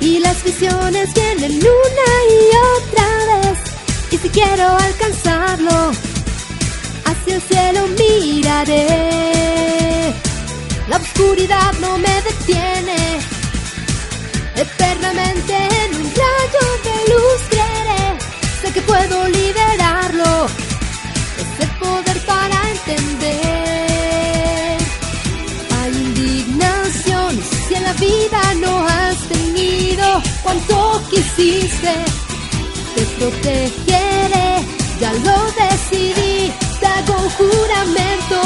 Y las visiones vienen una y otra vez. Y si quiero alcanzarlo hacia el cielo miraré. La oscuridad no me detiene. Eternamente en un rayo de luz creeré. Sé que puedo liberarlo. Ese poder para entender vida no has tenido cuanto quisiste. Te protegeré, ya lo decidí, te hago un juramento.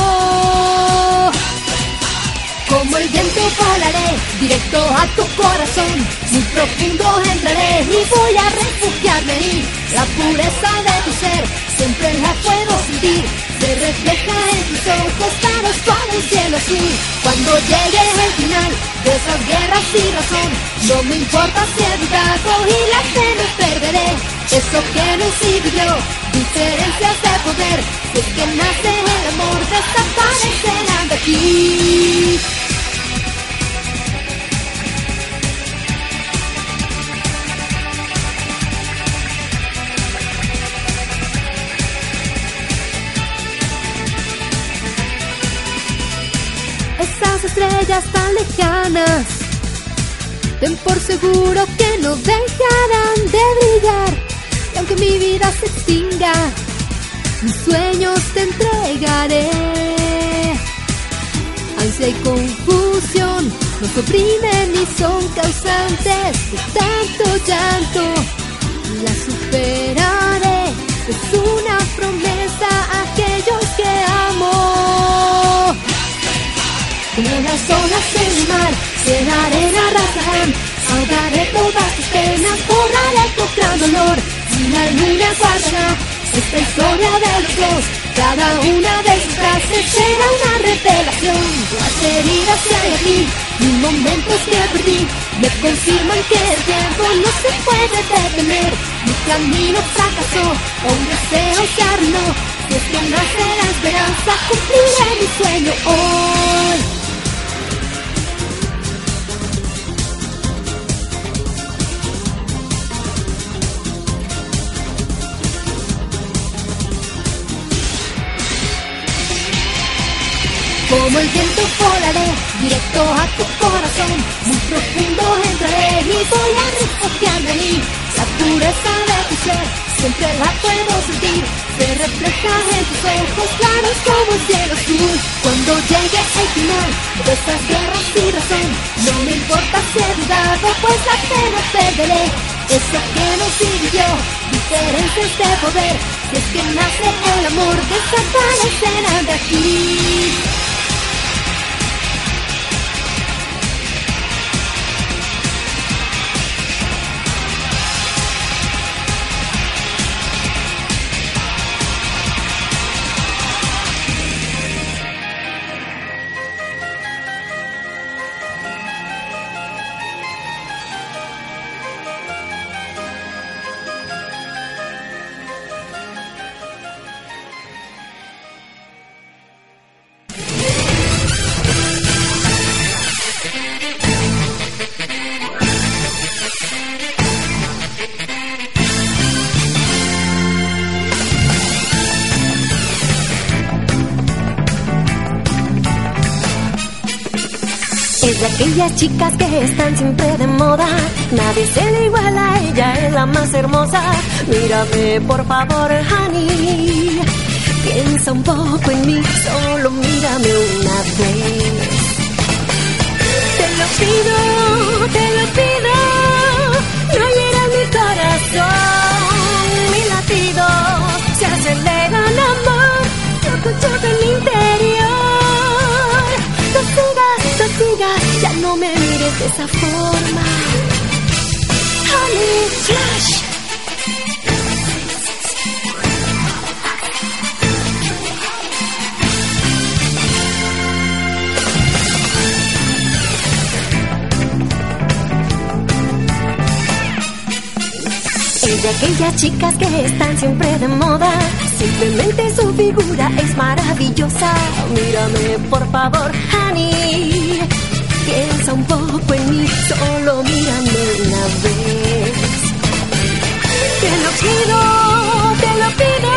Como el viento volaré directo a tu corazón, muy profundo entraré y voy a refugiarme ahí. La pureza de tu ser siempre la puedo sentir se refleja en tus ojos claros como un cielo azul. Cuando llegue el final de esas guerras sin razón, no me importa si he dudado y la fe no perderé. Eso que no vivió, diferencias de poder, es que nace el amor, desaparecerán de aquí. Estrellas tan lejanas. Ten por seguro que no dejarán de brillar. Y aunque mi vida se extinga, mis sueños te entregaré. Ansia y confusión nos oprimen y son causantes de tanto llanto. La superaré, es una promesa a aquellos que amo. Las olas en el mar, que la arrasarán. Ahogaré todas tus penas, borraré tu gran dolor. Y la luna guardará esta historia de los dos. Cada una de sus frases será una revelación. Las heridas que hay aquí y momentos que perdí me confirman que el tiempo no se puede detener. Mi camino fracasó, un deseo se arruinó. Si es que nace la esperanza, cumpliré mi sueño hoy. Como el viento volaré directo a tu corazón, muy profundo entraré y voy a refugiarme ahí. La pureza de tu ser, siempre la puedo sentir, se refleja en tus ojos claros como el cielo azul. Cuando llegue el final de estas guerras sin razón, no me importa si he pues la pena perderé. Eso que nos dividió, diferencias de poder, si es que nace el amor, desaparecerá de aquí. Aquellas chicas que están siempre de moda. Nadie se le iguala ella, es la más hermosa. Mírame, por favor, honey. Piensa un poco en mí, solo mírame una vez. Te lo pido, te lo pido, no hieras mi corazón, mi latido se acelera el amor, lo escucho mi interior. De esa forma. Honey Flash. Es de aquellas chicas que están siempre de moda. Simplemente su figura es maravillosa. Mírame, por favor, honey. Un poco en mí, solo mírame una vez. Te lo pido, te lo pido.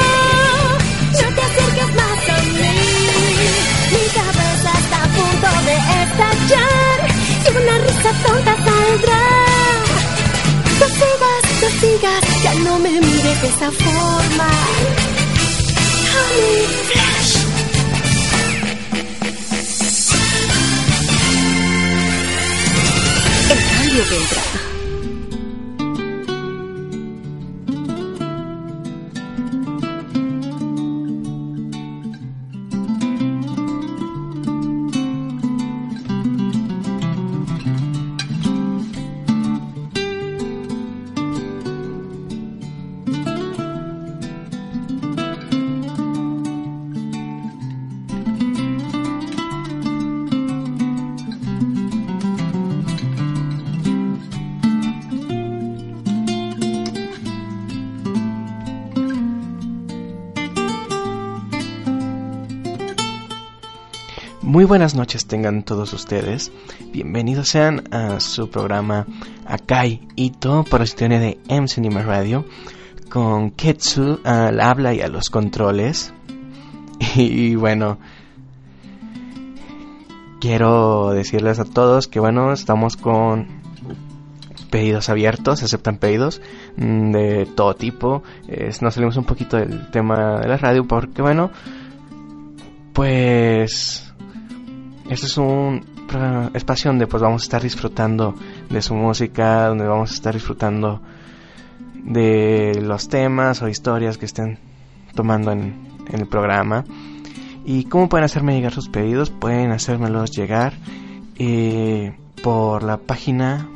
No te acerques más a mí. Mi cabeza está a punto de estallar. Y una risa tonta saldrá. No sigas, no sigas, ya no me mires de esa forma. Honey Flash. El cambio buenas noches tengan todos ustedes. Bienvenidos sean a su programa Akai Ito por la sintonía de M Cinema Radio con Ketsu al habla y a los controles. Y bueno, quiero decirles a todos que bueno, estamos con pedidos abiertos, aceptan pedidos mm, de todo tipo. Es- nos salimos un poquito del tema de la radio porque bueno, pues este es un pro- espacio donde pues vamos a estar disfrutando de su música, donde vamos a estar disfrutando de los temas o historias que estén tomando en, el programa. ¿Y cómo pueden hacerme llegar sus pedidos? Pueden hacérmelos llegar eh, por la página,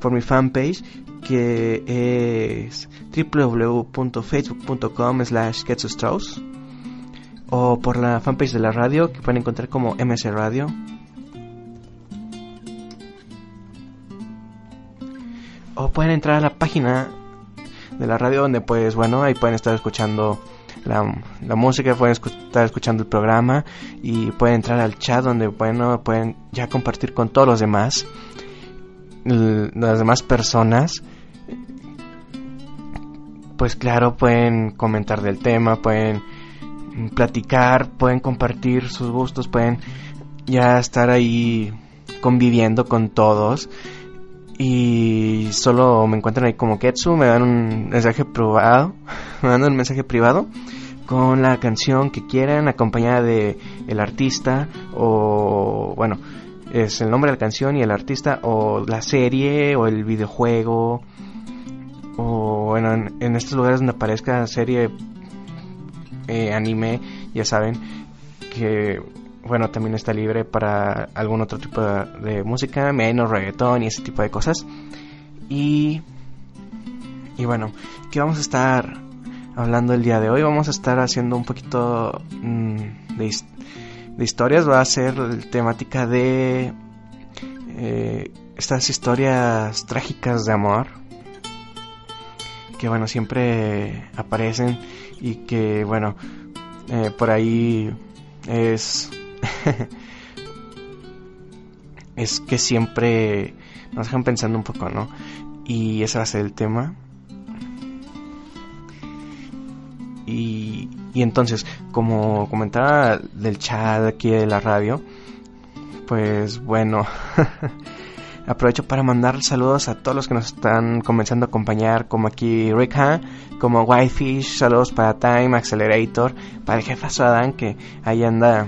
por mi fanpage, que es www.facebook.com slash o por la fanpage de la radio que pueden encontrar como MS Radio. O pueden entrar a la página de la radio donde pues bueno, ahí pueden estar escuchando la, la música, pueden estar escuchando el programa y pueden entrar al chat donde bueno, pueden ya compartir con todos los demás, las demás personas. Pues claro, pueden comentar del tema, pueden platicar, pueden compartir sus gustos, pueden ya estar ahí conviviendo con todos. Y solo me encuentran ahí como Ketsu, me dan un mensaje privado, me dan un mensaje privado con la canción que quieran, acompañada de el artista o bueno, es el nombre de la canción y el artista o la serie o el videojuego o bueno, en, en estos lugares donde aparezca serie eh, anime, ya saben que bueno, también está libre para algún otro tipo de, música, menos reggaetón y ese tipo de cosas. Y y bueno, ¿qué vamos a estar hablando el día de hoy? Vamos a estar haciendo un poquito mm, de, de historias, va a ser temática de eh, estas historias trágicas de amor que bueno, siempre aparecen y que bueno, eh, por ahí es es que siempre nos dejan pensando un poco, ¿no? Y ese va a ser el tema. Y, y entonces, como comentaba del chat aquí de la radio, pues bueno, aprovecho para mandar saludos a todos los que nos están comenzando a acompañar, como aquí Rick como Whitefish, saludos para Time, Accelerator, para el jefazo Adán, que ahí anda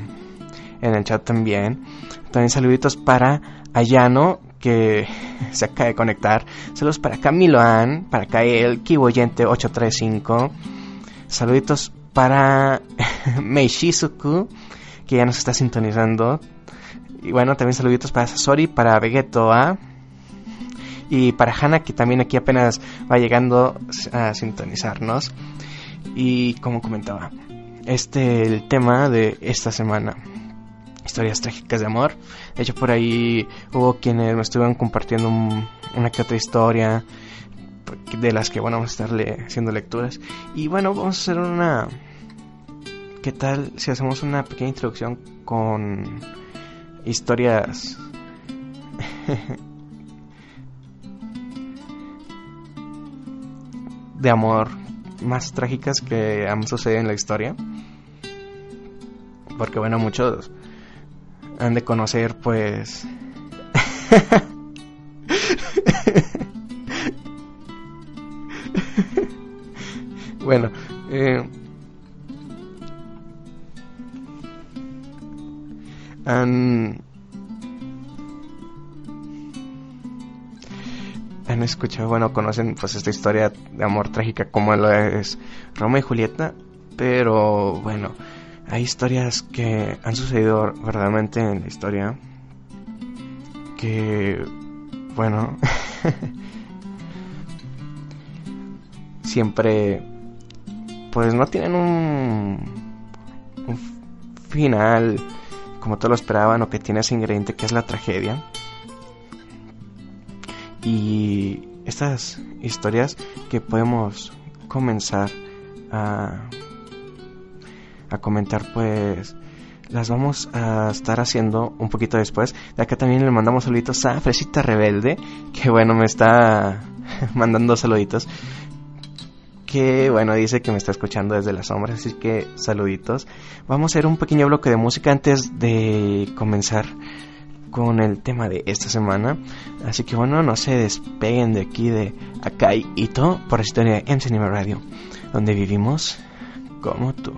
en el chat también. También saluditos para Ayano, que se acaba de conectar. Saludos para Camilo An, para Kael, Kiboyente 835. Saluditos para Meishizuku, que ya nos está sintonizando. Y bueno, también saluditos para Sasori, para Vegeto A. Y para Hana, que también aquí apenas va llegando a sintonizarnos. Y como comentaba, este el tema de esta semana. Historias trágicas de amor. De hecho, por ahí hubo quienes me estuvieron compartiendo una que otra historia de las que bueno vamos a estarle haciendo lecturas y bueno vamos a hacer una qué tal si hacemos una pequeña introducción con historias de amor más trágicas que han sucedido en la historia. Porque bueno, muchos han de conocer pues... bueno, eh, han han escuchado, bueno, conocen pues esta historia de amor trágica como lo es Roma y Julieta, pero bueno, hay historias que han sucedido verdaderamente en la historia que bueno, siempre pues no tienen un final como todos lo esperaban o que tiene ese ingrediente que es la tragedia. Y estas historias que podemos comenzar a, a comentar pues las vamos a estar haciendo un poquito después. De acá también le mandamos saluditos a Fresita Rebelde, que bueno, me está mandando saluditos que bueno, dice que me está escuchando desde las sombras, así que saluditos. Vamos a hacer un pequeño bloque de música antes de comenzar con el tema de esta semana. Así que bueno, no se despeguen de aquí de Akai Ito por la historia de MC Radio, donde vivimos como tú.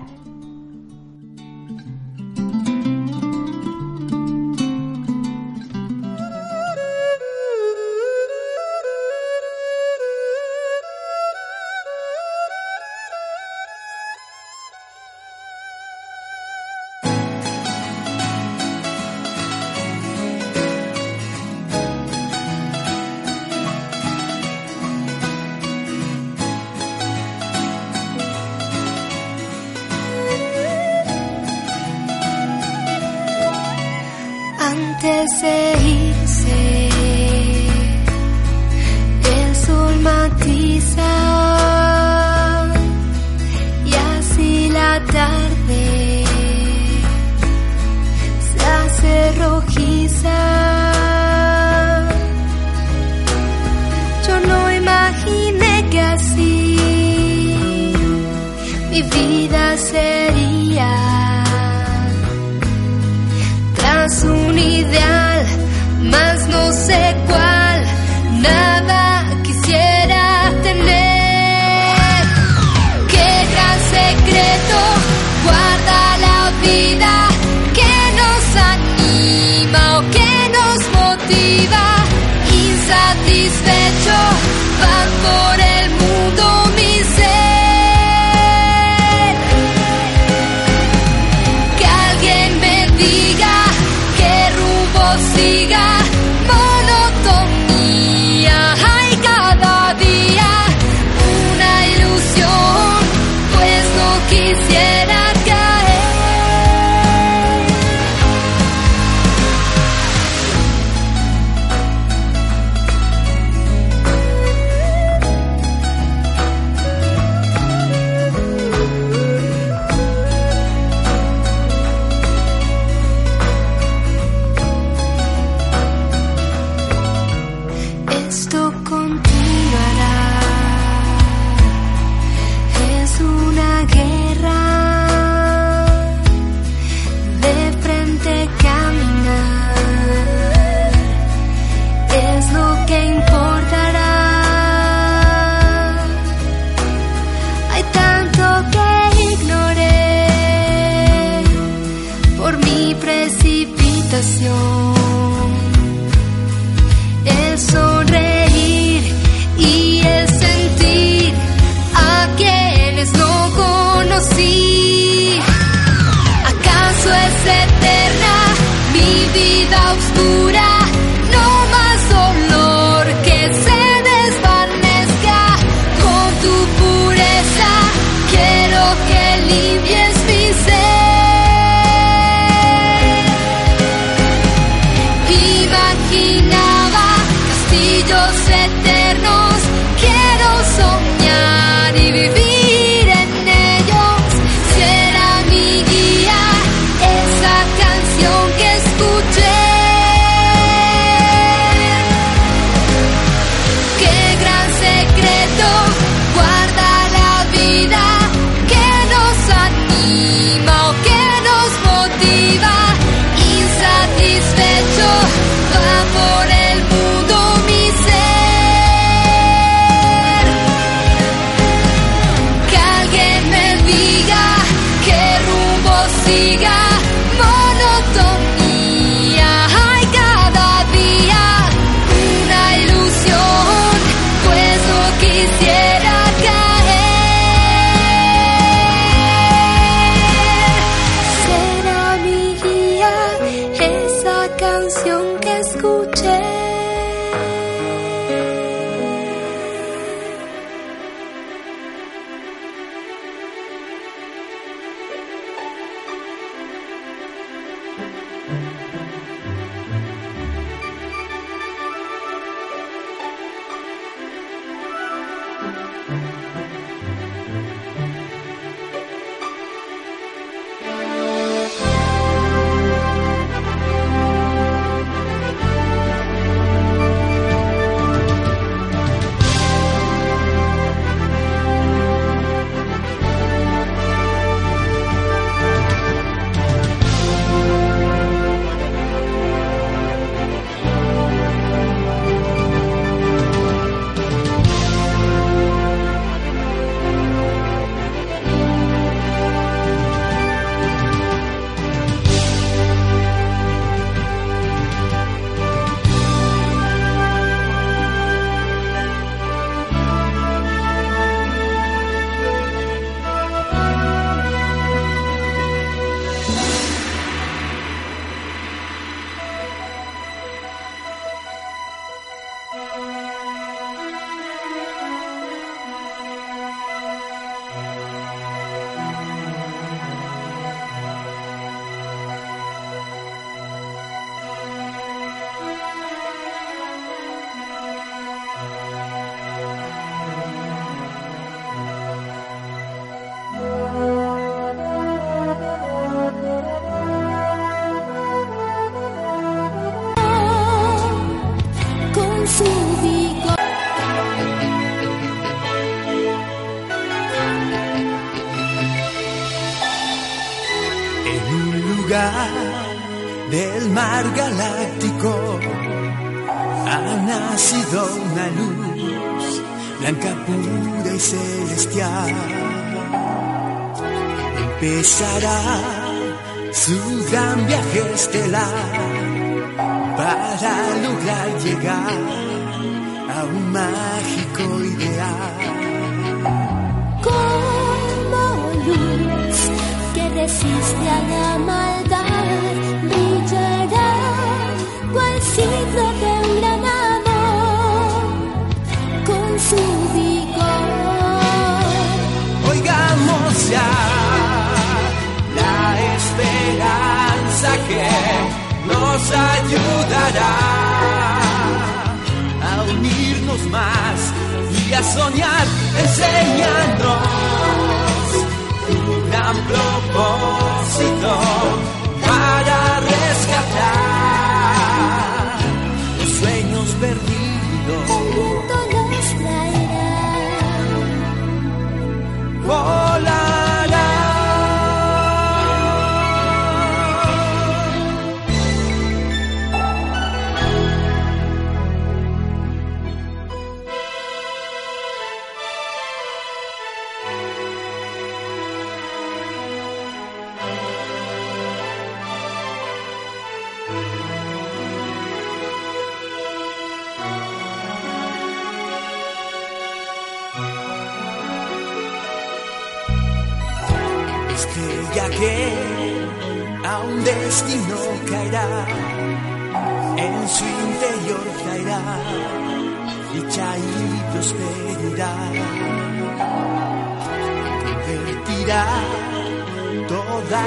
Toda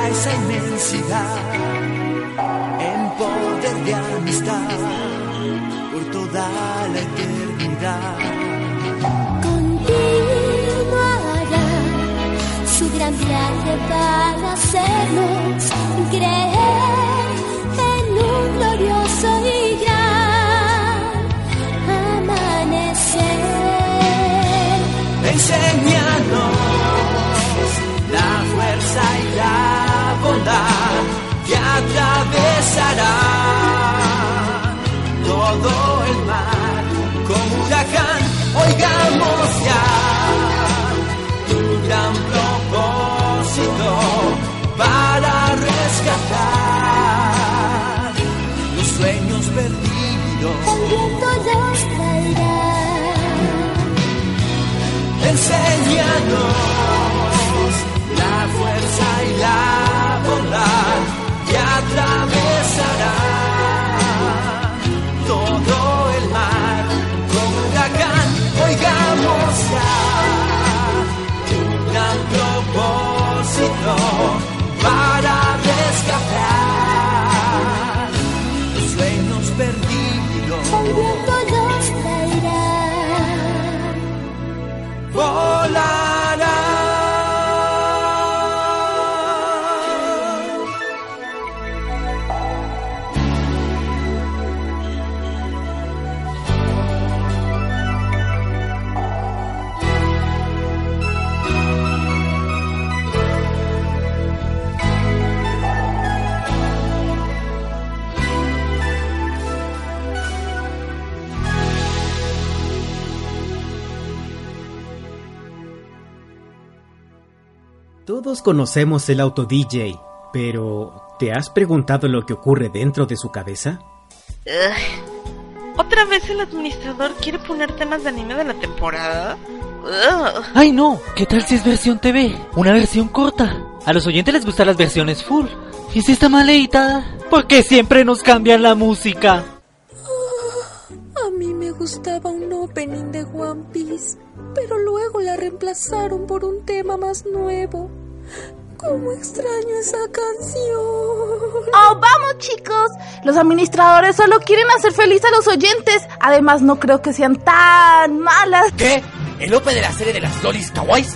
esa inmensidad en poder de amistad por toda la eternidad. Continuará su gran viaje para hacernos creer en un glorioso y gran amanecer. Enséñanos la fuerza y la bondad que atravesará todo el mar como huracán. Oigamos ya tu gran propósito para rescatar los sueños perdidos. El viento los traerá. Enséñanos y la bondad que atravesará todo el mar como huracán. Oigamos ya tu gran propósito para rescatar Todos conocemos el auto DJ, pero ¿te has preguntado lo que ocurre dentro de su cabeza? Ugh. ¿Otra vez el administrador quiere poner temas de anime de la temporada? Ugh. ¡Ay no! ¿Qué tal si es versión TV? Una versión corta. A los oyentes les gustan las versiones full. ¿Y si está mal editada? ¿Por qué siempre nos cambian la música? A mí me gustaba un opening de One Piece, pero luego la reemplazaron por un tema más nuevo. ¿Cómo extraño esa canción? ¡Oh, vamos chicos! Los administradores solo quieren hacer feliz a los oyentes. Además, no creo que sean tan malas. ¿Qué? ¿El OP de la serie de las lolis kawaiis?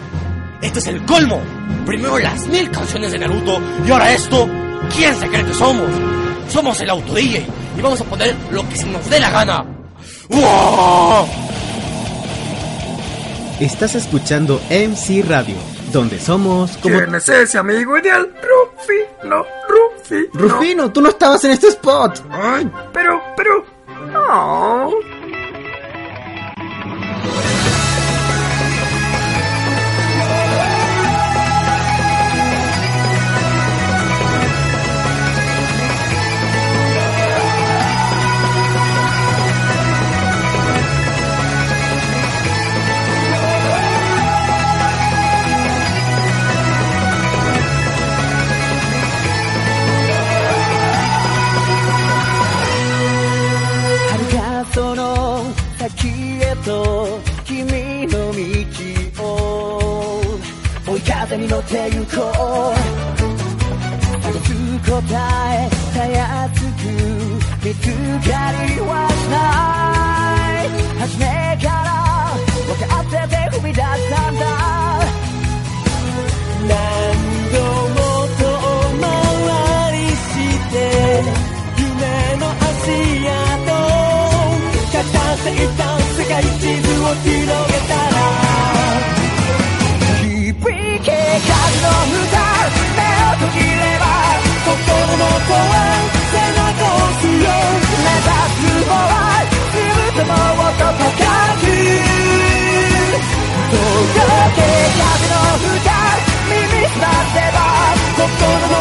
Esto es el colmo. Primero las mil canciones de Naruto y ahora esto. ¿Quién se cree que somos? Somos el auto DJ y vamos a poner lo que se nos dé la gana. ¡Wow! Estás escuchando MC Radio, donde somos como... ¿Quién es ese amigo ideal? Rufi, no, Rufi. no. Rufino, tú no estabas en este spot. Ay, pero, pero. Oh. い風に乗って行こう探す答えたやすく見つかりはしない初めから分かってて踏み出したんだ何度も遠回りして夢の足跡語っていた世界地図を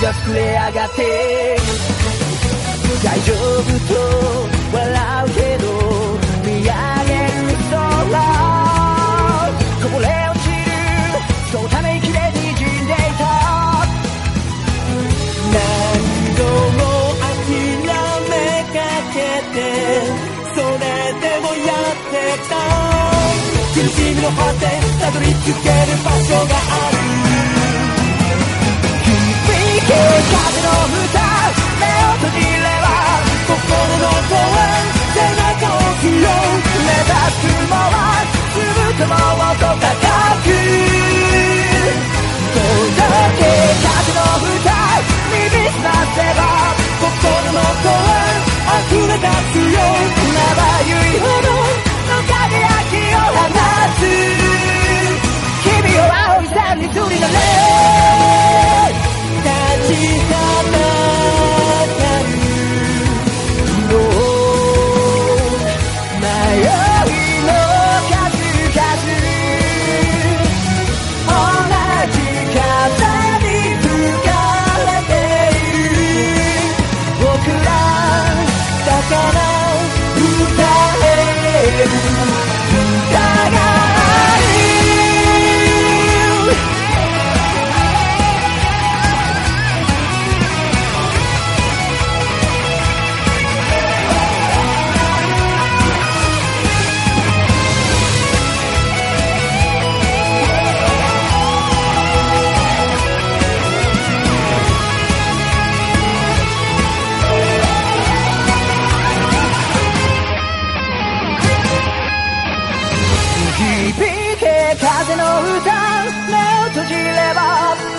が膨れ上がって。大丈夫と笑うけど見上げる空こぼれ落ちる。そのため息で滲んでいた。何度も諦めかけてそれでもやってた。苦しみの果てたどり着ける場所がある。風の歌目を閉じれば心の声背中を押すよ目指す雲はずっともっと高く届け風の歌耳すませば心の声溢れ出すよまばゆいほどの輝きを放つ君を青い山に釣りのれる昨日迷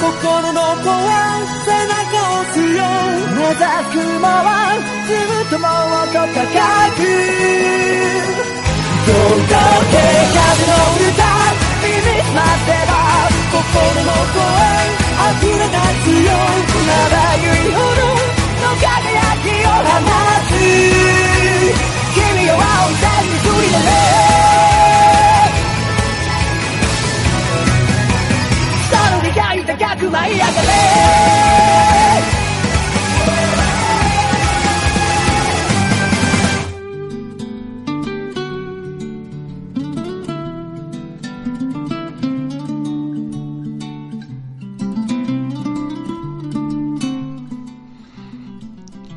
心の声背中を押すよ目指す雲はずっともっと高く届け風の歌耳すませば心の声溢れ出すよまばゆいほどの輝きを放つ君を青い山に振り乗れ 高く舞い上がれ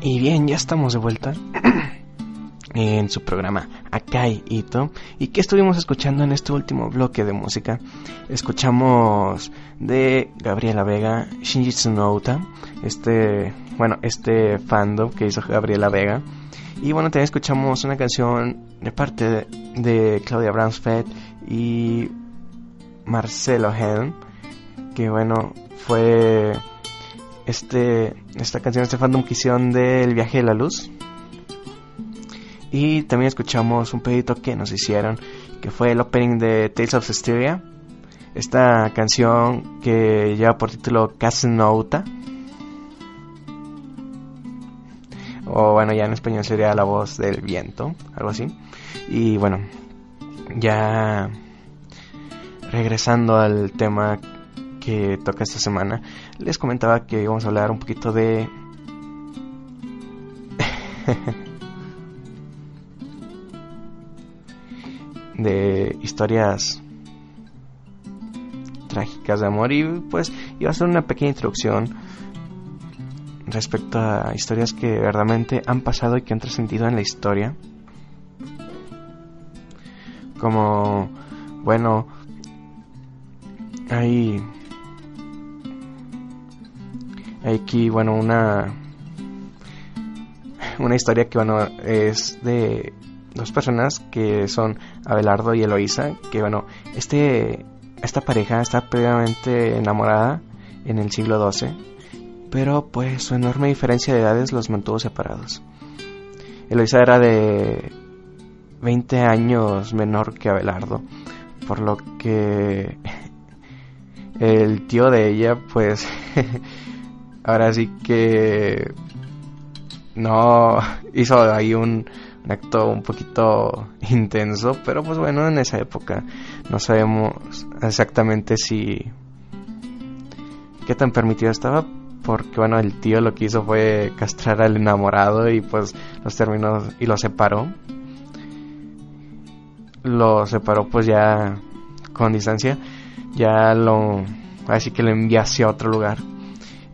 Y bien, ya estamos de vuelta en su programa Akai Ito. ¿Y qué estuvimos escuchando en este último bloque de música? Escuchamos de Gabriela Vega, Shinji Tsunouta, este, bueno, este fandom que hizo Gabriela Vega. Y bueno, también escuchamos una canción de parte de, Claudia Bransfeld y Marcelo Helm, que bueno, fue este, esta canción, este fandom que hicieron del viaje de la luz. Y también escuchamos un pedito que nos hicieron, que fue el opening de Tales of Cestiria. Esta canción que lleva por título Casanouta. O bueno, ya en español sería La voz del viento, algo así. Y bueno, ya regresando al tema que toca esta semana, les comentaba que íbamos a hablar un poquito de... de historias trágicas de amor. Y pues iba a hacer una pequeña introducción respecto a historias que verdaderamente han pasado y que han trascendido en la historia. Como bueno hay hay aquí bueno una una historia que bueno es de dos personas que son Abelardo y Eloísa que bueno este esta pareja está previamente enamorada en el siglo XII pero pues su enorme diferencia de edades los mantuvo separados. Eloísa era de 20 años menor que Abelardo por lo que el tío de ella pues ahora sí que no hizo ahí un, acto un poquito intenso, pero pues bueno, en esa época no sabemos exactamente si qué tan permitido estaba porque bueno el tío lo que hizo fue castrar al enamorado y pues los terminó y lo separó. Lo separó pues ya con distancia ya lo así que lo envió hacia otro lugar.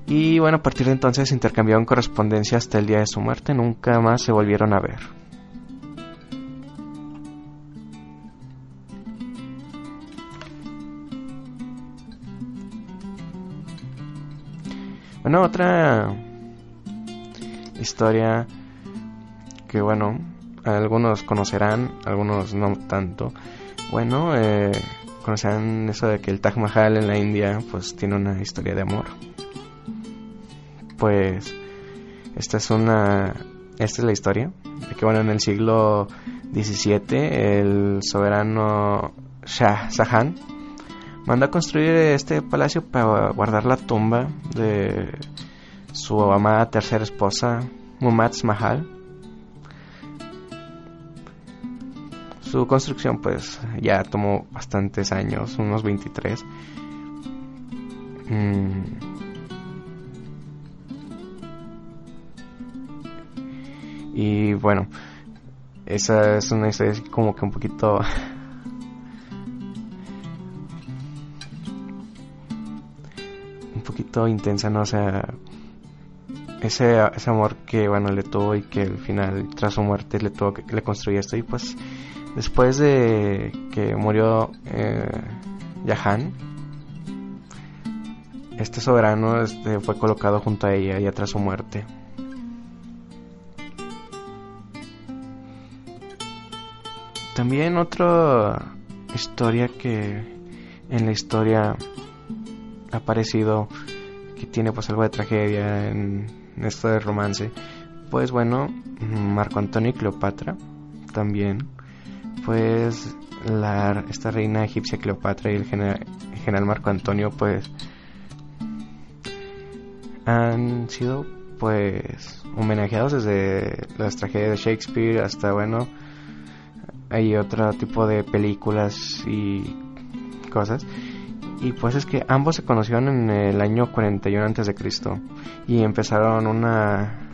Y bueno a partir de entonces intercambiaron correspondencia hasta el día de su muerte nunca más se volvieron a ver Bueno, otra historia que bueno, algunos conocerán, algunos no tanto. Bueno, eh, conocerán eso de que el Taj Mahal en la India pues tiene una historia de amor. Pues esta es una esta es la historia de que bueno en el siglo XVII el soberano Shah Jahan Manda a construir este palacio para guardar la tumba de su amada tercera esposa, Mumtaz Mahal. Su construcción pues ya tomó bastantes años, unos 23. Mm. Y bueno, esa es una historia como que un poquito intensa, ¿no? O sea, ese, ese amor que, bueno, le tuvo y que al final, tras su muerte, le tuvo que le construyó esto. Y pues, después de que murió eh, Yahan, este soberano este, fue colocado junto a ella ya tras su muerte. También otra historia que en la historia ha aparecido que tiene pues algo de tragedia en esto de romance. Pues bueno, Marco Antonio y Cleopatra también. Pues la, esta reina egipcia Cleopatra y el general, Marco Antonio pues han sido pues homenajeados desde las tragedias de Shakespeare hasta bueno hay otro tipo de películas y cosas y pues es que ambos se conocieron en el año 41 antes de Cristo y empezaron una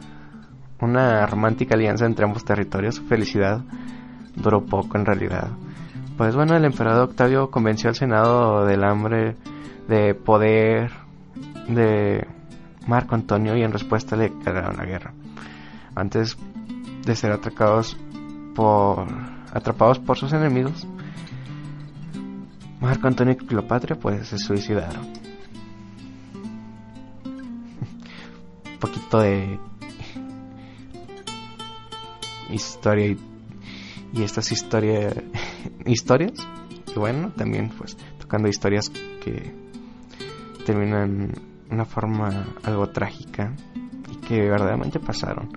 una romántica alianza entre ambos territorios. Su felicidad duró poco en realidad. Pues bueno, el emperador Octavio convenció al Senado del hambre de poder de Marco Antonio y en respuesta le declararon la guerra. Antes de ser atracados por atrapados por sus enemigos, Marco Antonio y Cleopatra pues se suicidaron. Un poquito de historia y, y estas historias historias. Y bueno también pues tocando historias que terminan de una forma algo trágica y que verdaderamente pasaron.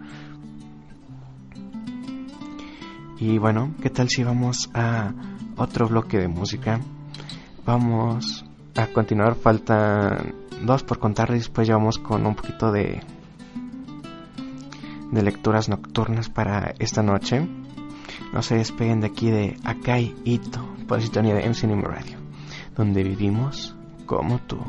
Y bueno qué tal si vamos a otro bloque de música Vamos a continuar, faltan dos por contar y después ya vamos con un poquito de, de lecturas nocturnas para esta noche. No se despeguen de aquí de Akai Ito por la sintonía de MC Radio, donde vivimos como tú.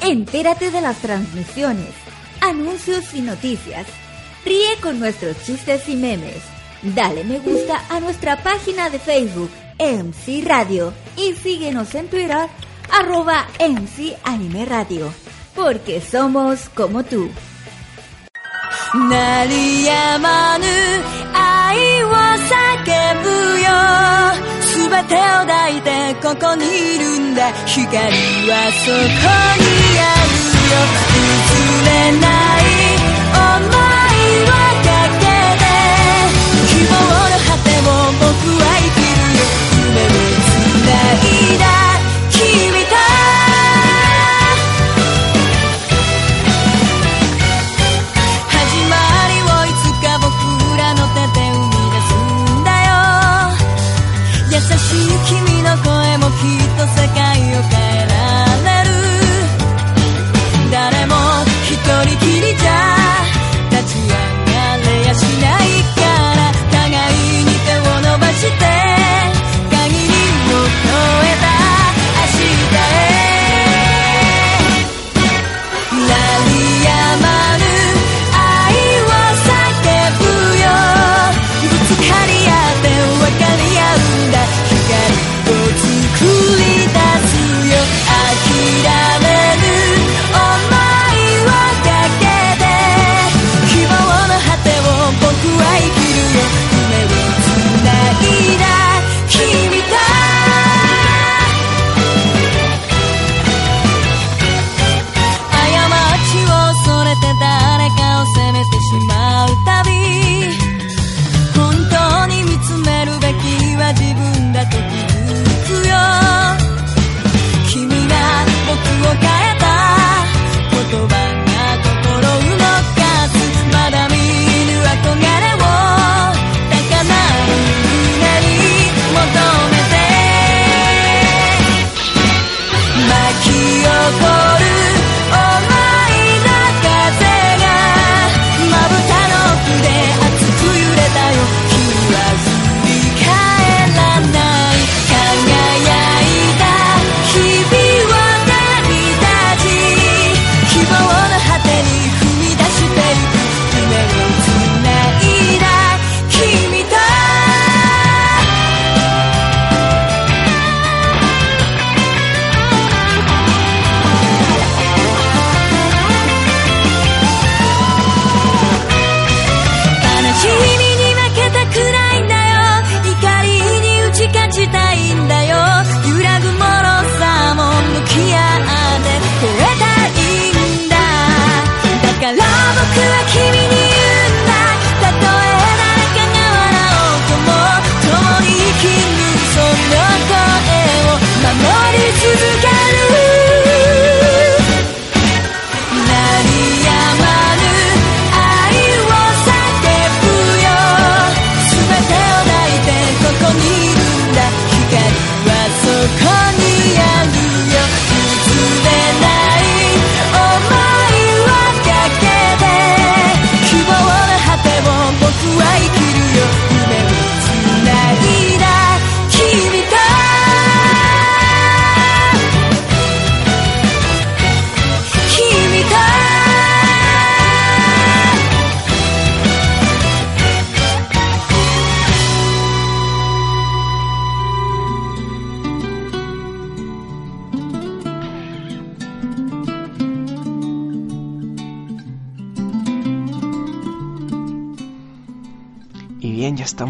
Entérate de las transmisiones, anuncios y noticias. Ríe con nuestros chistes y memes. Dale me gusta a nuestra página de Facebook, MC Radio, y síguenos en Twitter, arroba MC Anime Radio, porque somos como tú. Nariyamanu, 全てを抱いてここにいるんだ。光はそこにあるよ。譲れない想いはかけて。希望の果てを僕は生きるよ。夢を繋いだ。きっと世界を変え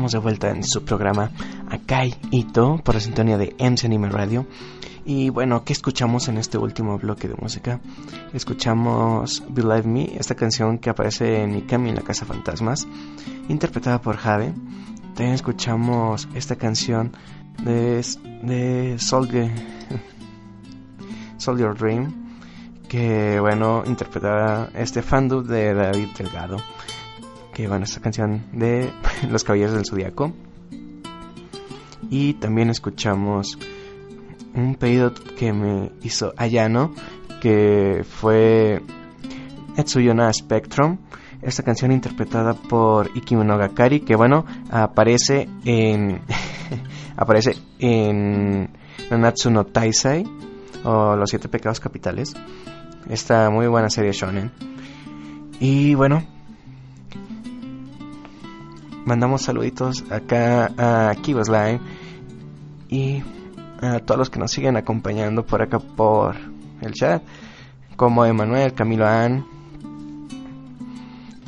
estamos de vuelta en su programa Akai Ito por la sintonía de MC Anime Radio. Y bueno, ¿qué escuchamos en este último bloque de música? Escuchamos Believe Me, esta canción que aparece en Ikami en la Casa Fantasmas, interpretada por Jade. También escuchamos esta canción de, de Soldier, Soldier Dream, que bueno, interpretada este fandom de David Delgado que bueno, esta canción de Los Caballeros del Zodiaco. Y también escuchamos un pedido que me hizo Ayano, que fue Etsuyona Spectrum. Esta canción interpretada por Ikimonogakari, que bueno, aparece en. aparece en Nanatsu no Taisai, o Los Siete Pecados Capitales. Esta muy buena serie shonen. Y bueno, mandamos saluditos acá a Kibos Line y a todos los que nos siguen acompañando por acá por el chat, como Emanuel, Camilo An,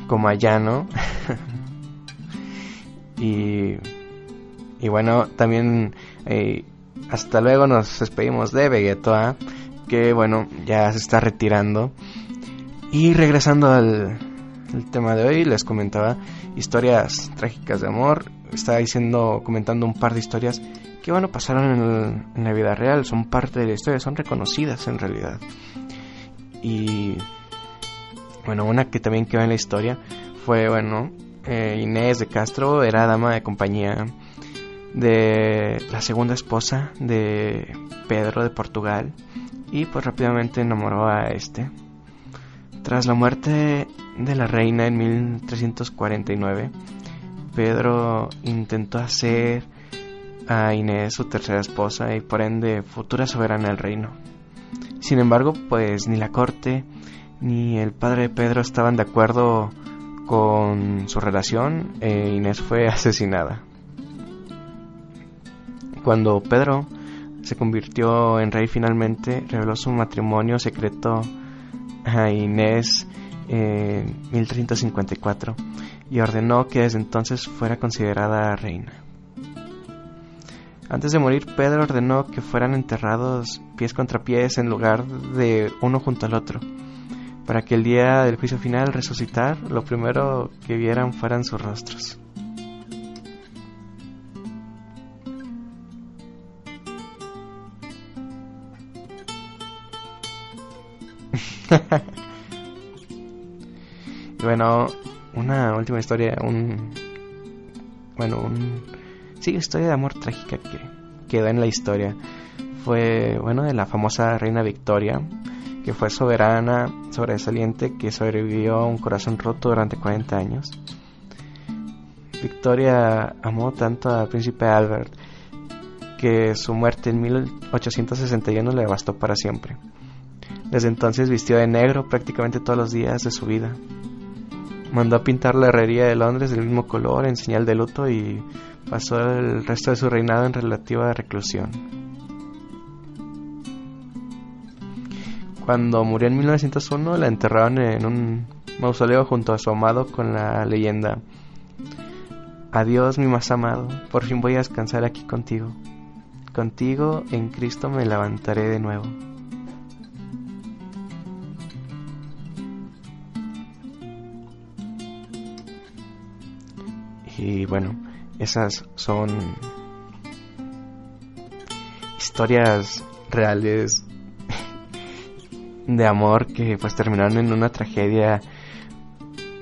como Ayano. y, y bueno, también eh, hasta luego nos despedimos de Vegetoa, que bueno, ya se está retirando. Y regresando al, al tema de hoy, les comentaba historias trágicas de amor. Estaba diciendo, comentando un par de historias que bueno, pasaron en, en, la vida real, son parte de la historia, son reconocidas en realidad. Y bueno, una que también quedó en la historia fue, bueno, eh, Inés de Castro era dama de compañía de la segunda esposa de Pedro de Portugal y pues rápidamente enamoró a este. Tras la muerte de la reina en 1349, Pedro intentó hacer a Inés su tercera esposa y por ende futura soberana del reino. Sin embargo, pues ni la corte ni el padre de Pedro estaban de acuerdo con su relación e Inés fue asesinada. Cuando Pedro se convirtió en rey finalmente, reveló su matrimonio secreto a Inés en 1354 y ordenó que desde entonces fuera considerada reina. Antes de morir, Pedro ordenó que fueran enterrados pies contra pies en lugar de uno junto al otro, para que el día del juicio final resucitar, lo primero que vieran fueran sus rostros. bueno, una última historia, un bueno, un sí, historia de amor trágica que quedó en la historia. Fue, bueno, de la famosa reina Victoria, que fue soberana, sobresaliente, que sobrevivió a un corazón roto durante 40 años. Victoria amó tanto al príncipe Albert que su muerte en 1861 le bastó para siempre. Desde entonces vistió de negro prácticamente todos los días de su vida. Mandó a pintar la herrería de Londres del mismo color en señal de luto y pasó el resto de su reinado en relativa reclusión. Cuando murió en 1901 la enterraron en un mausoleo junto a su amado con la leyenda Adiós mi más amado, por fin voy a descansar aquí contigo. Contigo en Cristo me levantaré de nuevo. Y bueno, esas son historias reales de amor que pues terminaron en una tragedia.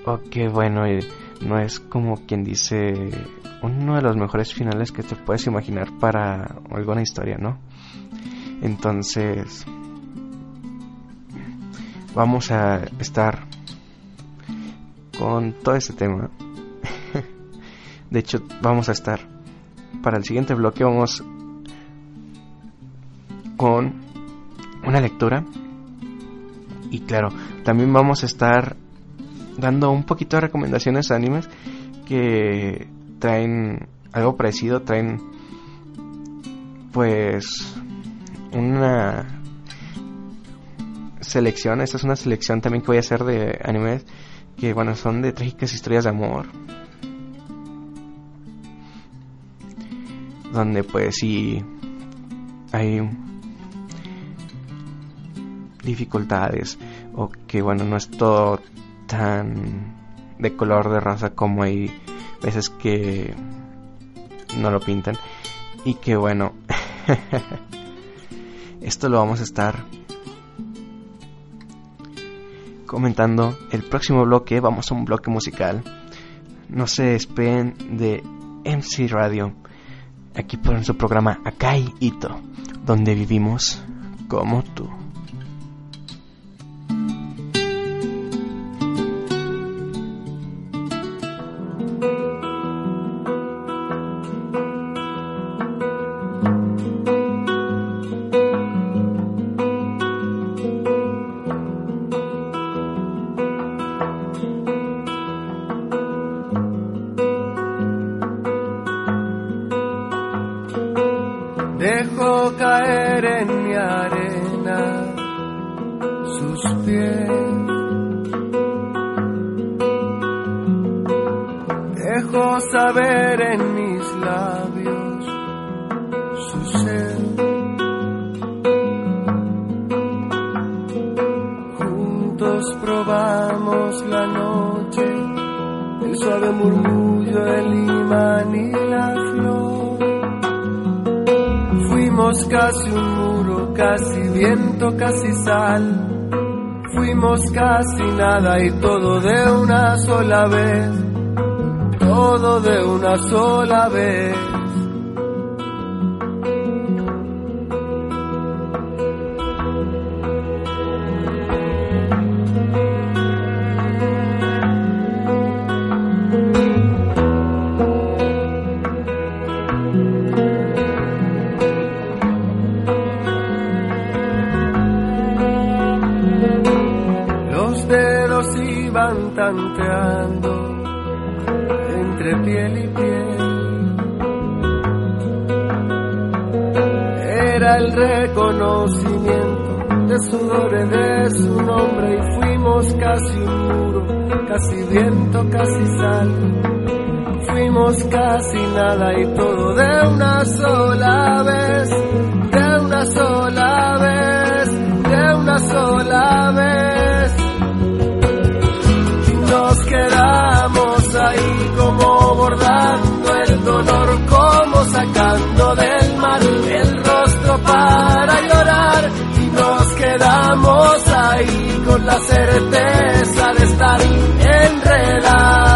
O que bueno no es como quien dice uno de los mejores finales que te puedes imaginar para alguna historia no entonces vamos a estar con todo este tema de hecho, vamos a estar para el siguiente bloque vamos con una lectura. Y claro, también vamos a estar dando un poquito de recomendaciones a animes que traen algo parecido, traen pues una selección, esta es una selección también que voy a hacer de animes que bueno, son de trágicas historias de amor, donde pues sí hay dificultades o que bueno no es todo tan de color de rosa como hay veces que no lo pintan. Y que bueno esto lo vamos a estar comentando el próximo bloque. Vamos a un bloque musical. No se esperen de MC Radio aquí por su programa Akai Ito, donde vivimos como tú. vez, todo de una sola vez. piel y piel. Era el reconocimiento de sudores de su nombre y fuimos casi un muro, casi viento, casi sal fuimos casi nada y todo de una sola vez, de una sola vez, de una sola vez. Nos quedamos abordando el dolor como sacando del mar el rostro para llorar y nos quedamos ahí con la certeza de estar enredados.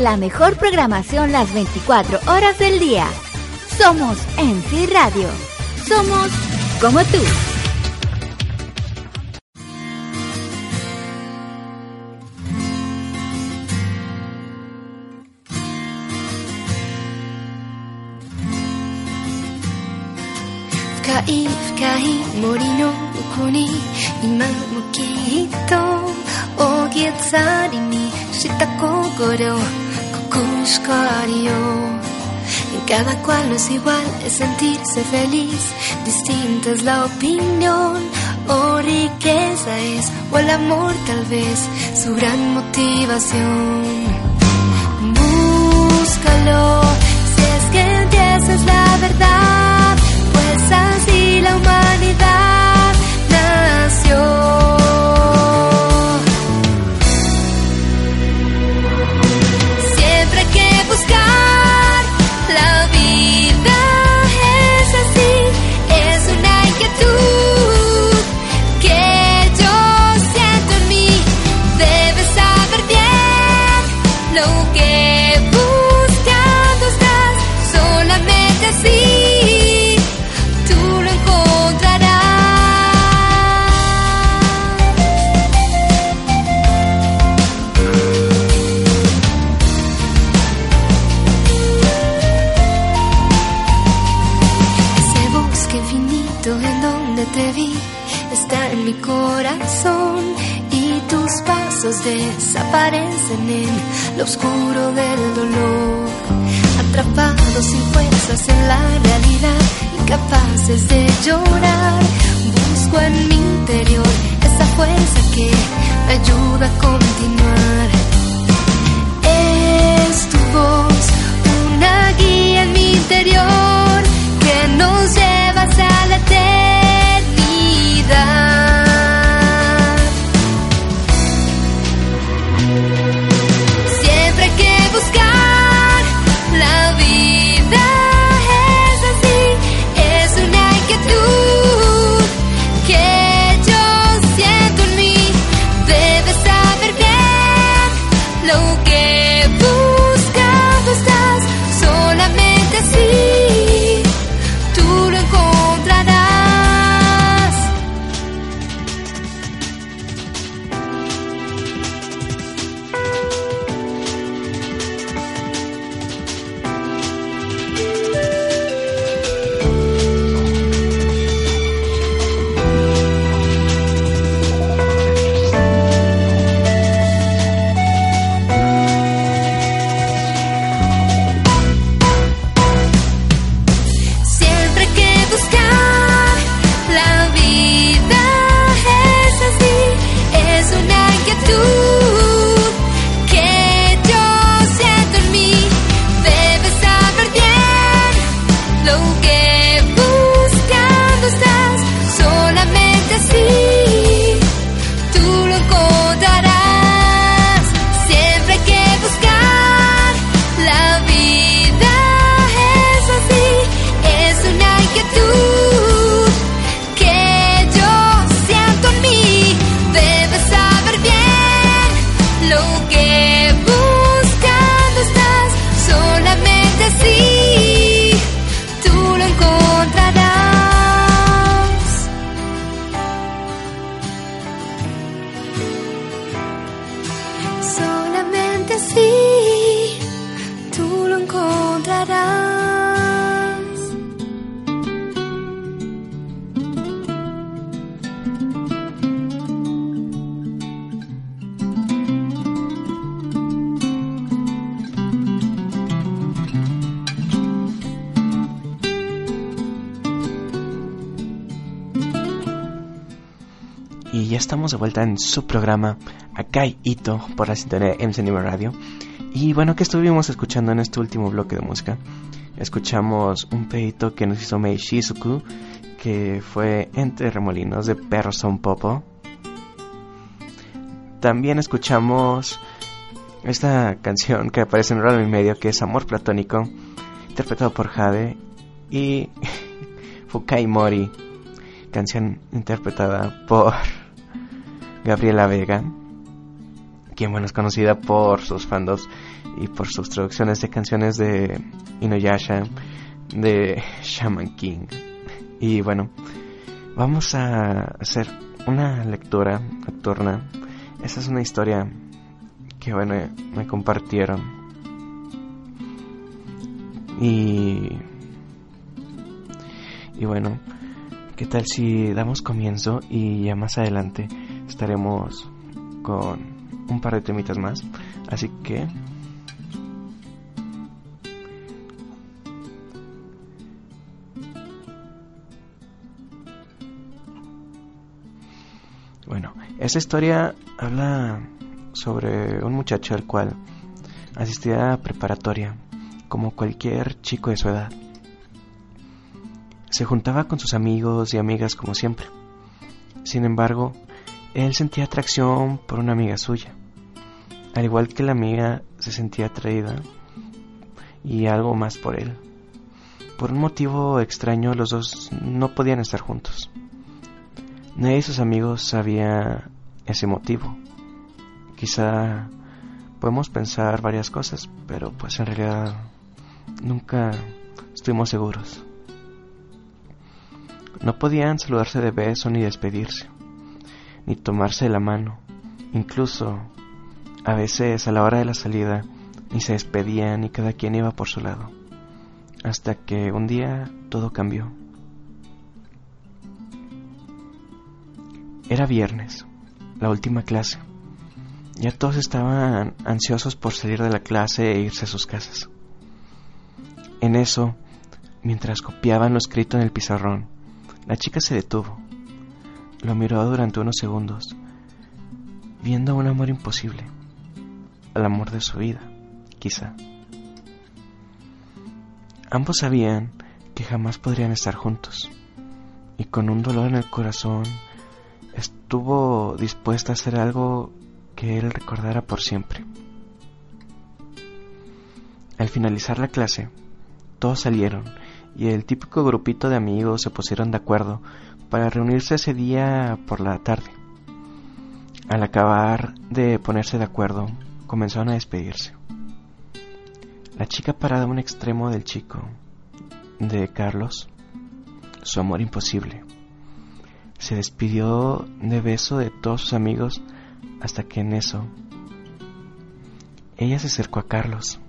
la mejor programación las 24 horas del día. Somos NC Radio. Somos como tú. 深い深い森の奥に今もきっと気にした心を心しかりよ En cada cual no es igual, es sentirse feliz, distinta es la opinión, o riqueza es, o el amor tal vez, su gran motivación. Búscalo, si es que entiendes la verdad, pues así la humanidad nació. en lo oscuro del dolor. Atrapados sin fuerzas en la realidad, incapaces de llorar. Busco en mi interior esa fuerza que me ayuda a continuar. Es tu voz, una guía en mi interior. Y ya estamos de vuelta en su programa Akai Ito por la sintonía de MC Anime Radio. Y bueno, ¿qué estuvimos escuchando en este último bloque de música? Escuchamos un pedito que nos hizo Mei Shizuku, que fue Entre Remolinos de Perros Son Popo. También escuchamos esta canción que aparece en el y medio, que es Amor Platónico, interpretado por Jade. Y Fukai Mori, canción interpretada por Gabriela Vega, quien bueno es conocida por sus fandoms y por sus traducciones de canciones de Inuyasha, de Shaman King. Y bueno, vamos a hacer una lectura nocturna. Esa es una historia que bueno me compartieron. Y y bueno, ¿qué tal si damos comienzo y ya más adelante estaremos con un par de temitas más? Así que... Bueno, esta historia habla sobre un muchacho al cual asistía a preparatoria, como cualquier chico de su edad. Se juntaba con sus amigos y amigas como siempre. Sin embargo, él sentía atracción por una amiga suya. Al igual que la amiga se sentía atraída y algo más por él. Por un motivo extraño los dos no podían estar juntos. Nadie de sus amigos sabía ese motivo. Quizá podemos pensar varias cosas, pero pues en realidad nunca estuvimos seguros. No podían saludarse de beso ni despedirse, ni tomarse la mano. Incluso, a veces a la hora de la salida, ni se despedían y cada quien iba por su lado. Hasta que un día todo cambió. Era viernes, la última clase. Ya todos estaban ansiosos por salir de la clase e irse a sus casas. En eso, mientras copiaban lo escrito en el pizarrón, la chica se detuvo. Lo miró durante unos segundos, viendo un amor imposible, el amor de su vida, quizá. Ambos sabían que jamás podrían estar juntos, y con un dolor en el corazón estuvo dispuesta a hacer algo que él recordara por siempre. Al finalizar la clase, todos salieron y el típico grupito de amigos se pusieron de acuerdo para reunirse ese día por la tarde. Al acabar de ponerse de acuerdo, comenzaron a despedirse. La chica parada a un extremo del chico, de Carlos, su amor imposible, se despidió de beso de todos sus amigos hasta que en eso ella se acercó a Carlos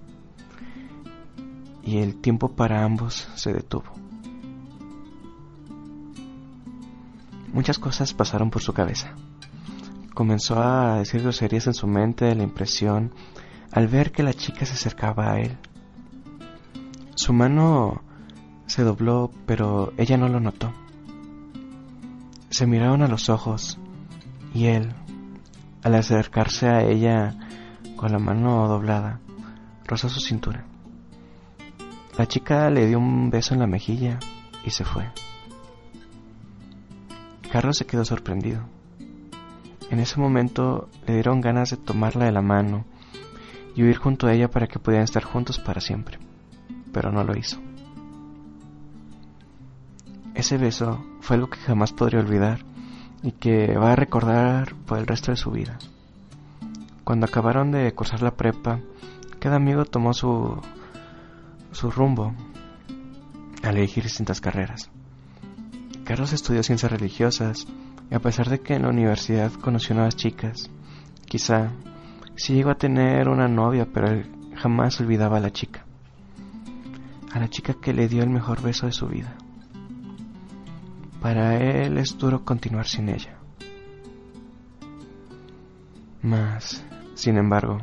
y el tiempo para ambos se detuvo. Muchas cosas pasaron por su cabeza. Comenzó a decir groserías en su mente de la impresión al ver que la chica se acercaba a él. Su mano se dobló, pero ella no lo notó. Se miraron a los ojos y él, al acercarse a ella con la mano doblada, rozó su cintura. La chica le dio un beso en la mejilla y se fue. Carlos se quedó sorprendido. En ese momento le dieron ganas de tomarla de la mano y huir junto a ella para que pudieran estar juntos para siempre, pero no lo hizo. Ese beso fue algo que jamás podría olvidar y que va a recordar por el resto de su vida. Cuando acabaron de cursar la prepa, cada amigo tomó su su rumbo al elegir distintas carreras. Carlos estudió ciencias religiosas y a pesar de que en la universidad conoció nuevas chicas, quizá sí llegó a tener una novia, pero él jamás olvidaba a la chica. A la chica que le dio el mejor beso de su vida. Para él es duro continuar sin ella. Mas, sin embargo,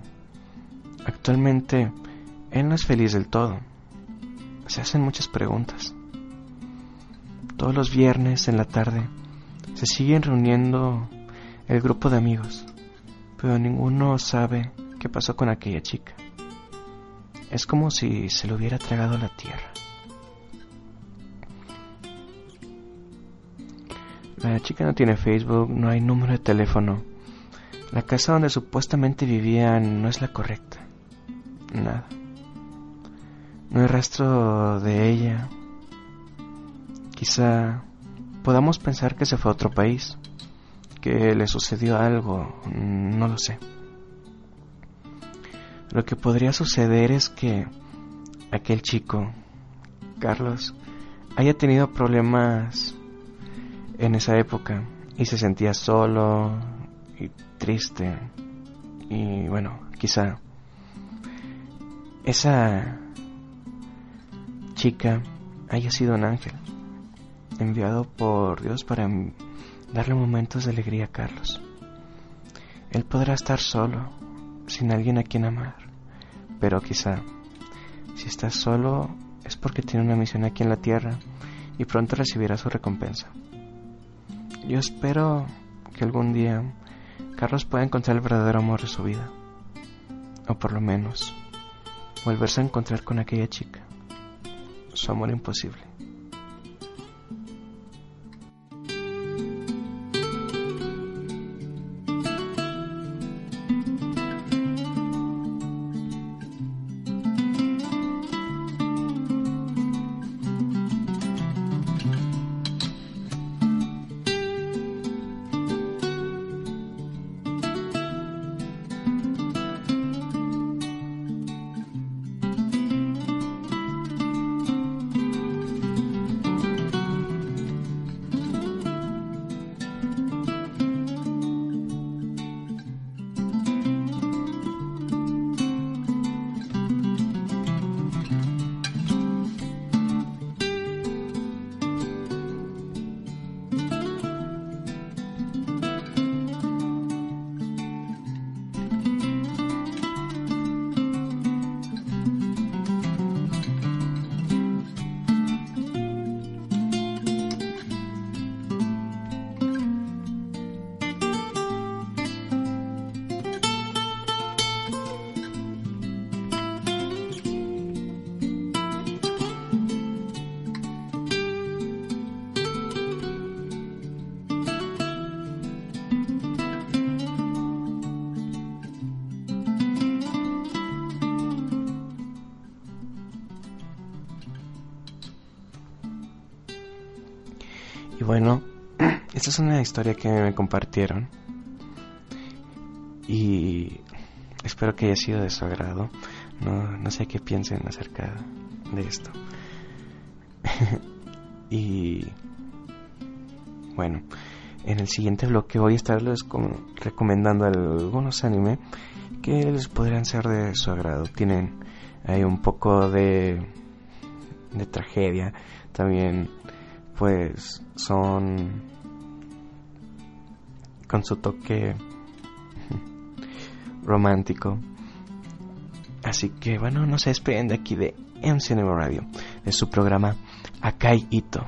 actualmente él no es feliz del todo se hacen muchas preguntas. Todos los viernes en la tarde se siguen reuniendo el grupo de amigos, pero ninguno sabe qué pasó con aquella chica. Es como si se lo hubiera tragado la tierra. La chica no tiene Facebook, no hay número de teléfono. La casa donde supuestamente vivían no es la correcta. Nada. No hay rastro de ella. Quizá podamos pensar que se fue a otro país, que le sucedió algo, no lo sé. Lo que podría suceder es que aquel chico, Carlos, haya tenido problemas en esa época y se sentía solo y triste y bueno, quizá esa chica haya sido un ángel enviado por Dios para darle momentos de alegría a Carlos. Él podrá estar solo, sin alguien a quien amar, pero quizá si está solo es porque tiene una misión aquí en la tierra y pronto recibirá su recompensa. Yo espero que algún día Carlos pueda encontrar el verdadero amor de su vida. O por lo menos, volverse a encontrar con aquella chica. Su amor imposible. Historia que me compartieron. Y espero que haya sido de su agrado. No, no sé qué piensen acerca de esto. y bueno, en el siguiente bloque voy a estarles recomendando algunos anime que les podrían ser de su agrado. Tienen ahí un poco de, de tragedia, también pues son con su toque romántico. Así que bueno, no se despeguen de aquí de MC Radio, de su programa Akai Ito.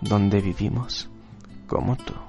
Donde vivimos como tú.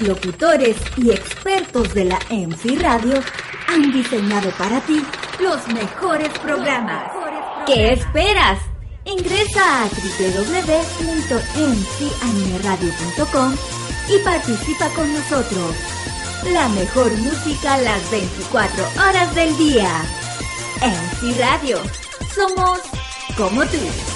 los locutores y expertos de la EMFI Radio han diseñado para ti los mejores programas. ¿Qué esperas? Ingresa a www.mcanimeradio.com y participa con nosotros. La mejor música las 24 horas del día. MC Radio. Somos como tú.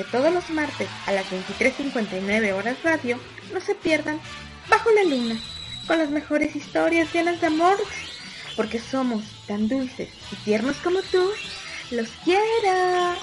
que todos los martes a las 23.59 horas radio no se pierdan Bajo la Luna, con las mejores historias llenas de amor, porque somos tan dulces y tiernos como tú. Los quiero.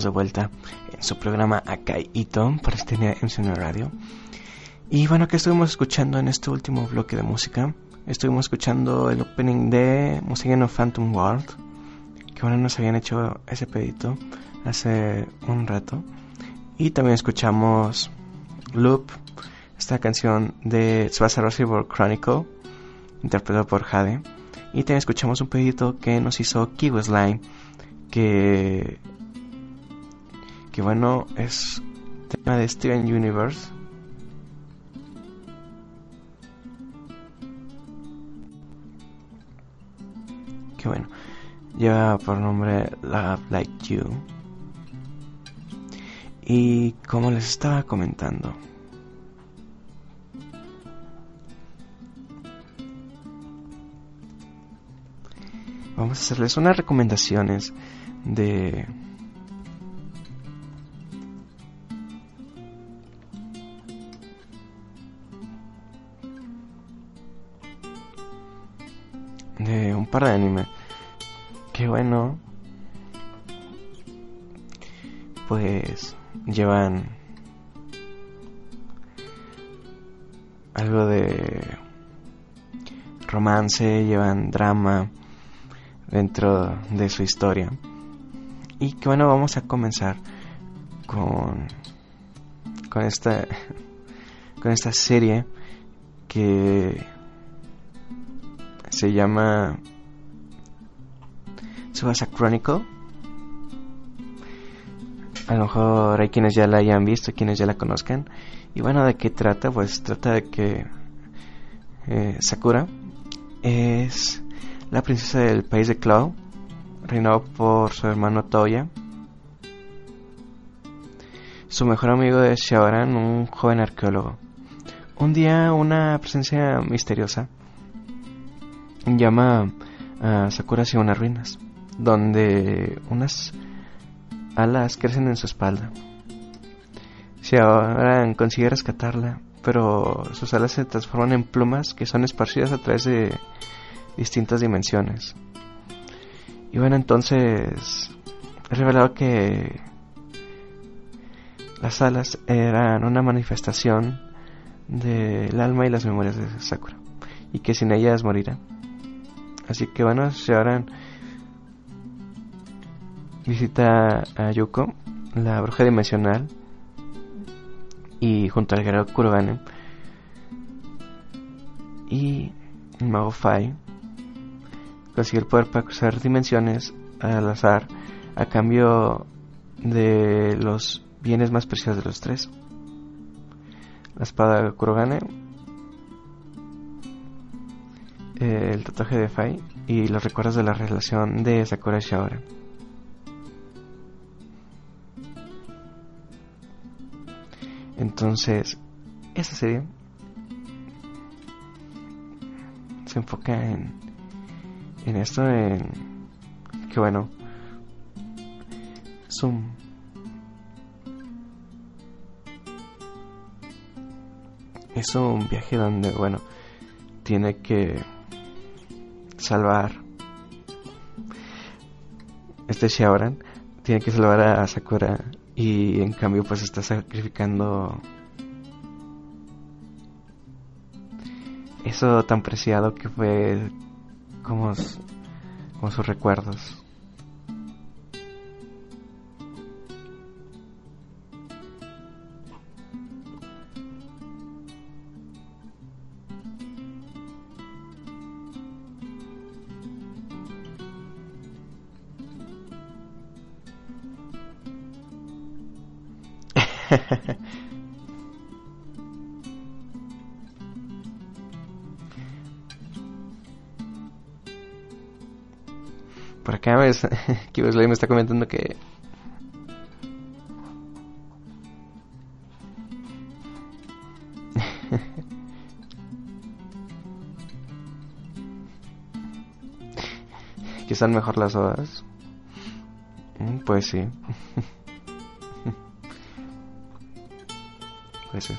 Estamos de vuelta en su programa Akai Ito para este en Suno Radio. Y bueno, ¿qué estuvimos escuchando en este último bloque de música? Estuvimos escuchando el opening de Musigeno Phantom World, que bueno, nos habían hecho ese pedito hace un rato. Y también escuchamos Loop, esta canción de Tsubasa Reservoir Chronicle, interpretado por Jade. Y también escuchamos un pedito que nos hizo Kiwi Slime, que que bueno es tema de Steven Universe. Que bueno lleva por nombre Love Like You. Y como les estaba comentando vamos a hacerles unas recomendaciones de de un par de anime. Que bueno pues llevan algo de romance llevan drama dentro de su historia. Y que bueno vamos a comenzar con con esta con esta serie que se llama Tsubasa Chronicle a lo mejor hay quienes ya la hayan visto quienes ya la conozcan y bueno de qué trata pues trata de que eh, Sakura es la princesa del país de Cloud reinado por su hermano Toya. Su mejor amigo es Shaoran, un joven arqueólogo. Un día una presencia misteriosa llama a Sakura hacia unas ruinas, donde unas alas crecen en su espalda. Shaoran consigue rescatarla, pero sus alas se transforman en plumas que son esparcidas a través de distintas dimensiones. Y bueno, entonces he revelado que las alas eran una manifestación del alma y las memorias de Sakura y que sin ellas morirá. Así que bueno, Shaoran visita a Yuko, la bruja dimensional, y junto al guerrero Kurogane y el mago Fai consigue el poder para cruzar dimensiones al azar a cambio de los bienes más preciosos de los tres. La espada Kurogane, eh, el tatuaje de Fai y los recuerdos de la relación de Sakura y. Entonces, esa serie se enfoca en, en esto, en que bueno, un es un viaje donde bueno tiene que salvar este Shaoran tiene que salvar a Sakura y en cambio pues está sacrificando eso tan preciado que fue como, como sus recuerdos. Por acá ves, Kibosley me está comentando que que están mejor las horas. Mm, Pues sí. Puede.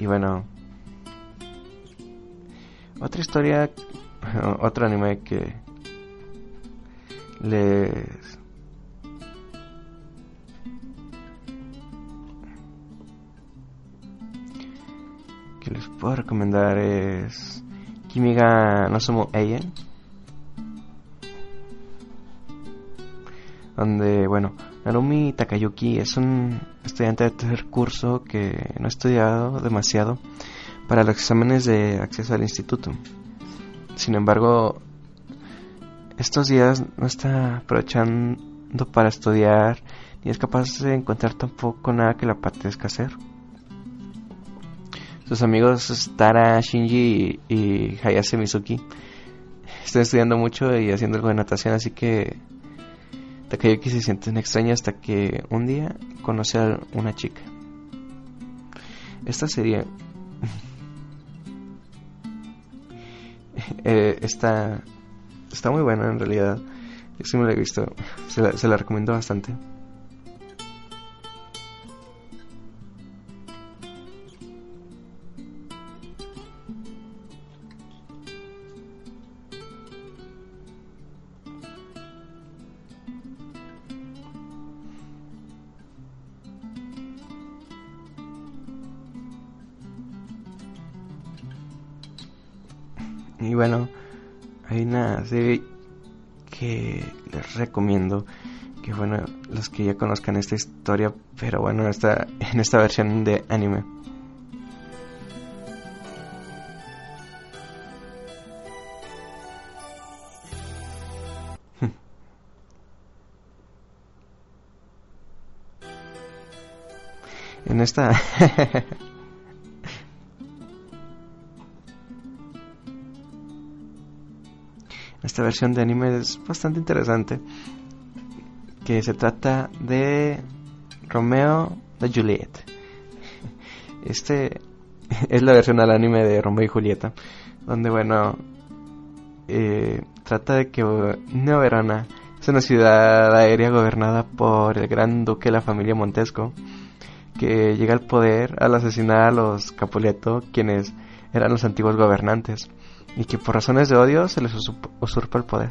Y bueno. Otra historia. Otro anime que. Les. Que les puedo recomendar es. Kimiga no Somo Eien. Donde, bueno, Narumi Takayuki es un estudiante de tercer curso que no ha estudiado demasiado para los exámenes de acceso al instituto. Sin embargo, estos días no está aprovechando para estudiar ni es capaz de encontrar tampoco nada que le apetezca hacer. Sus amigos Tara, Shinji y, y Hayase Mizuki están estudiando mucho y haciendo algo de natación, así que Takayuki se siente extraña hasta que un día conoce a una chica. Esta serie eh, está está muy buena en realidad. Yo sí me la he visto, se la recomiendo bastante. Serie que les recomiendo que bueno los que ya conozcan esta historia pero bueno esta en esta versión de anime. En esta esta versión de anime es bastante interesante. Que se trata de Romeo de Juliet. Este es la versión al anime de Romeo y Julieta. Donde, bueno, eh, trata de que Nueva Verona es una ciudad aérea gobernada por el gran duque de la familia Montesco. Que llega al poder al asesinar a los Capuleto, quienes eran los antiguos gobernantes y que por razones de odio se les usurpa el poder.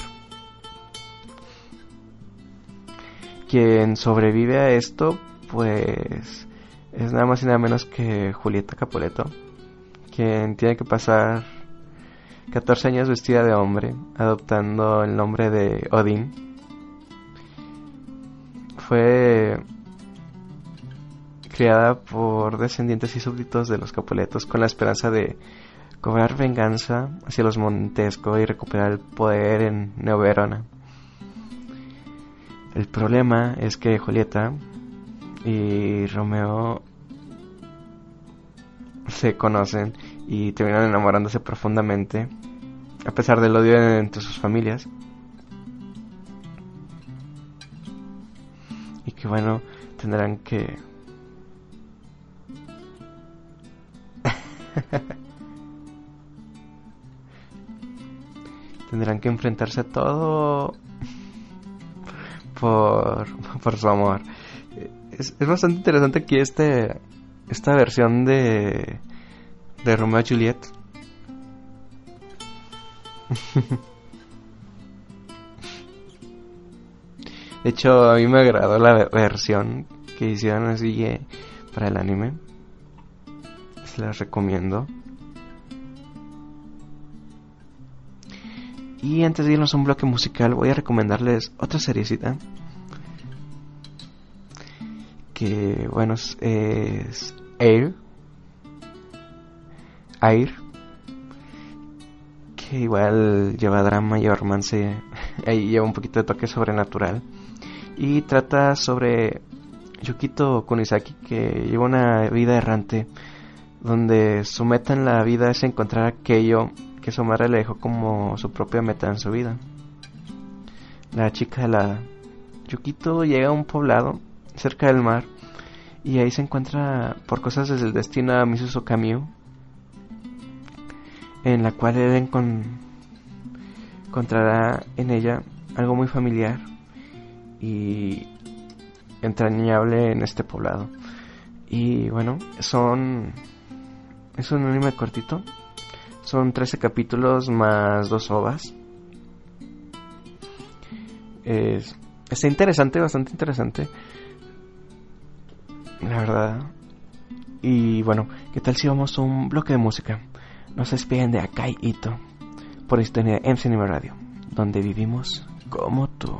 Quien sobrevive a esto, pues es nada más y nada menos que Julieta Capuleto, quien tiene que pasar 14 años vestida de hombre, adoptando el nombre de Odín. Fue criada por descendientes y súbditos de los Capuletos con la esperanza de cobrar venganza hacia los Montesco y recuperar el poder en Neoverona. El problema es que Julieta y Romeo se conocen y terminan enamorándose profundamente, a pesar del odio entre sus familias. Y que bueno, tendrán que... tendrán que enfrentarse a todo por, por su amor. Es, es bastante interesante aquí este, esta versión de, de Romeo y Juliet. De hecho, a mí me agradó la versión que hicieron así eh, para el anime. Se las recomiendo. Y antes de irnos a un bloque musical, voy a recomendarles otra seriecita. Que, bueno, es, Air. Air. Que igual lleva drama y romance. Ahí lleva un poquito de toque sobrenatural. Y trata sobre Yukito Kunisaki, que lleva una vida errante. Donde su meta en la vida es encontrar aquello que su madre le dejó como su propia meta en su vida. La chica de la Yukito llega a un poblado cerca del mar y ahí se encuentra por cosas desde el destino a Misuso en la cual él encon encontrará en ella algo muy familiar y entrañable en este poblado. Y bueno, son es un anime cortito son 13 capítulos más dos ovas. Es, interesante, bastante interesante. La verdad. Y bueno, ¿qué tal si vamos a un bloque de música? Nos despiden de Akai Ito por historia en Cinema Radio, donde vivimos como tú.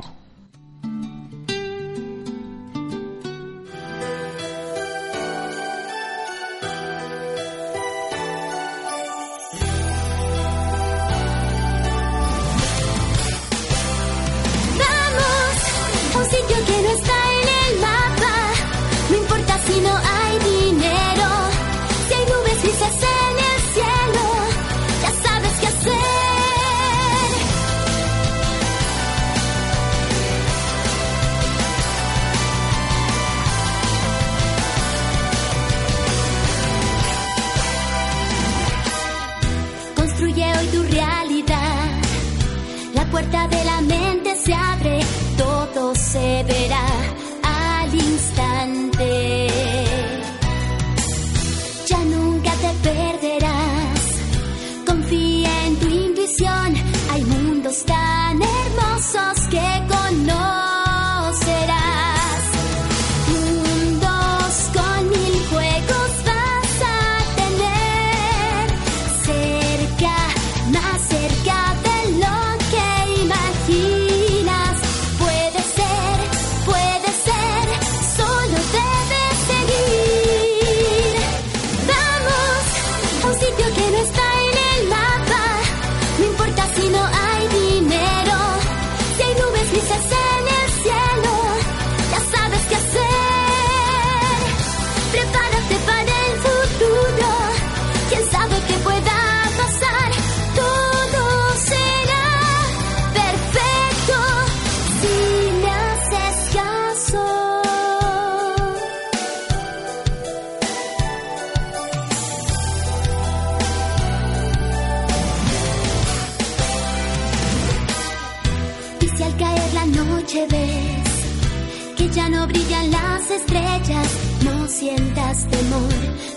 Sientas temor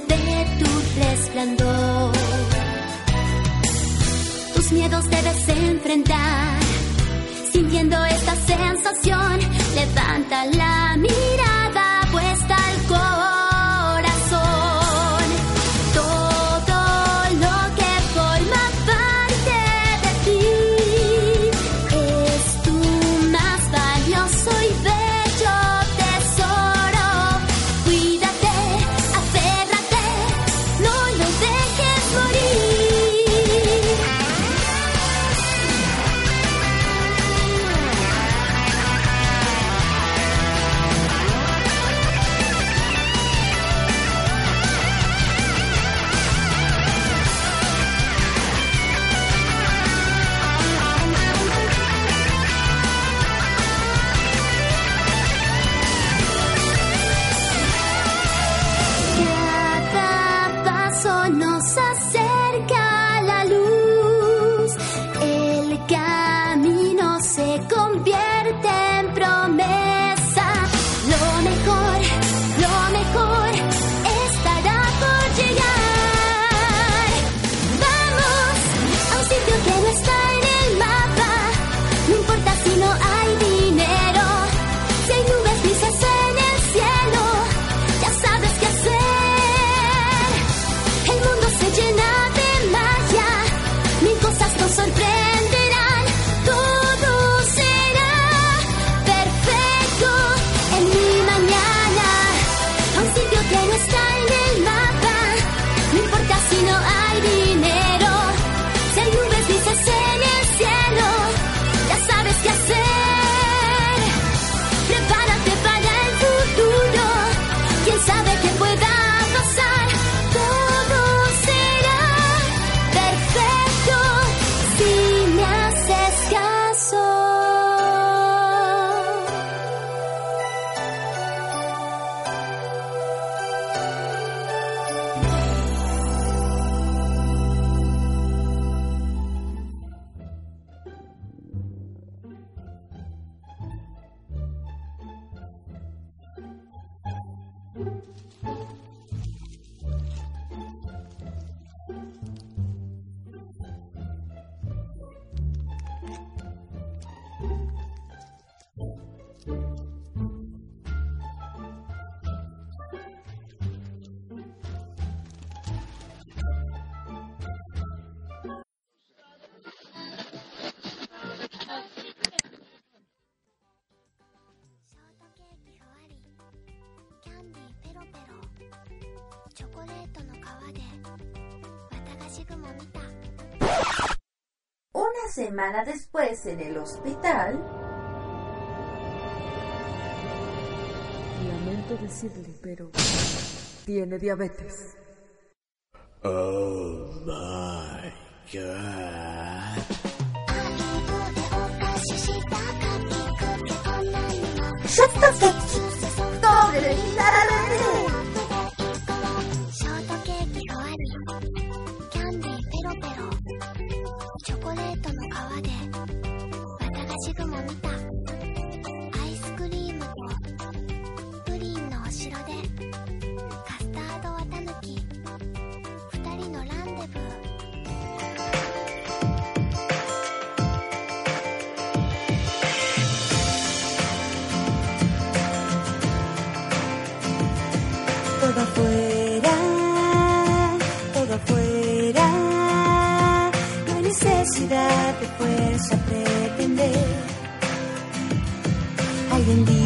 de tu resplandor. Tus miedos debes enfrentar, sintiendo esta sensación, levanta la Después en el hospital, lamento decirle, pero tiene diabetes. Oh my God. Algo de oca, si está y no. in the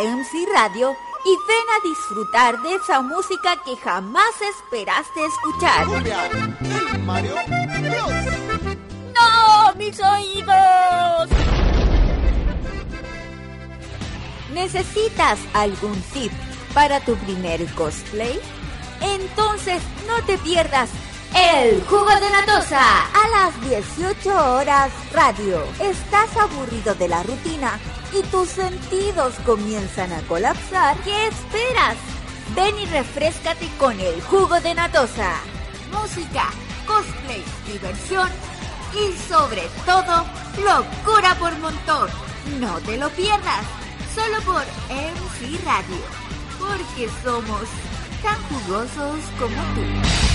MC Radio y ven a disfrutar de esa música que jamás esperaste escuchar. ¡No, mis oídos! ¿Necesitas algún tip para tu primer cosplay? Entonces no te pierdas el jugo de Natosa a las 18 horas radio. ¿Estás aburrido de la rutina? y tus sentidos comienzan a colapsar, ¿qué esperas? Ven y refrescate con el jugo de Natosa. Música, cosplay, diversión y sobre todo, locura por montón. No te lo pierdas, solo por MC Radio, porque somos tan jugosos como tú.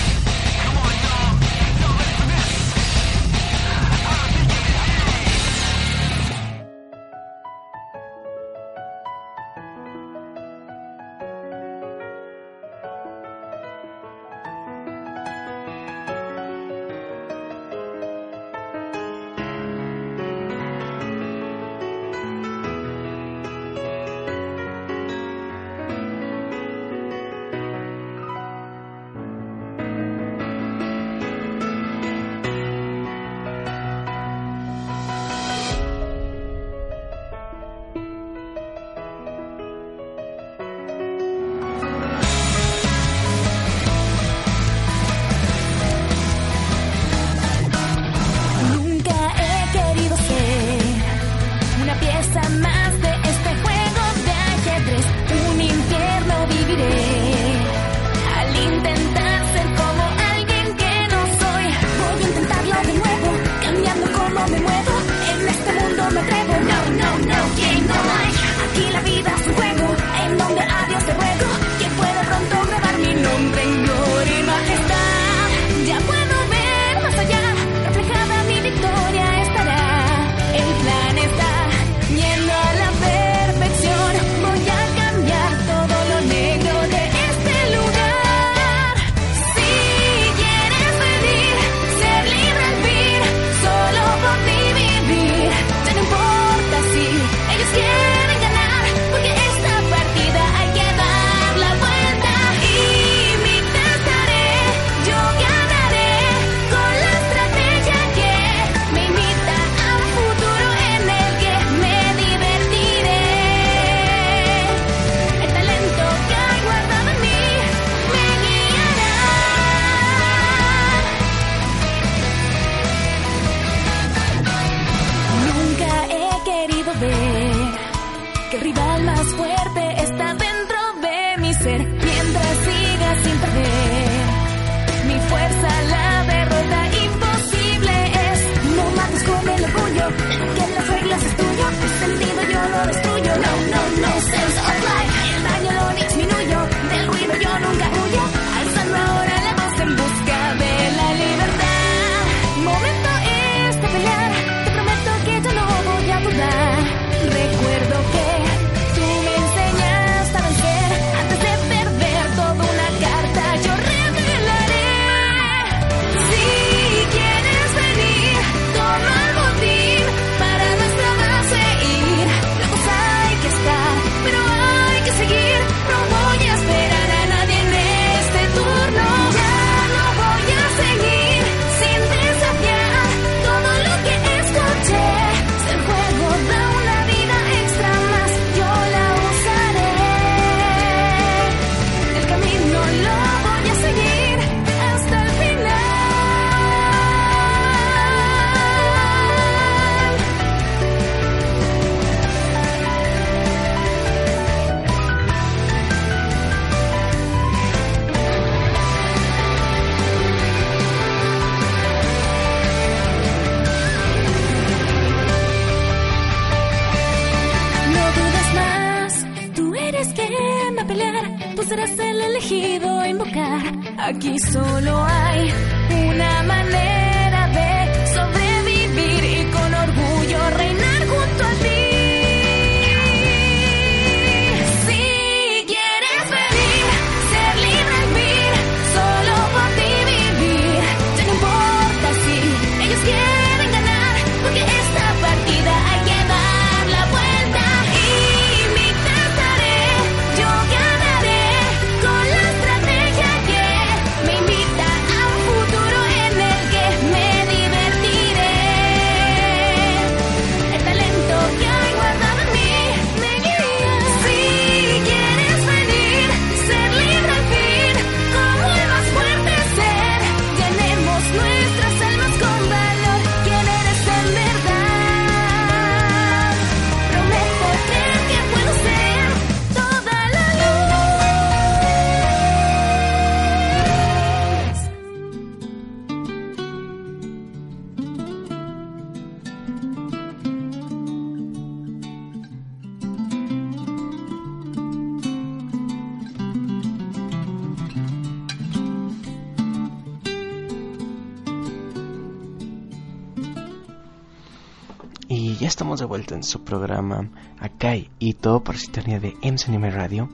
En su programa Akai todo por sintonía de MC Anime Radio.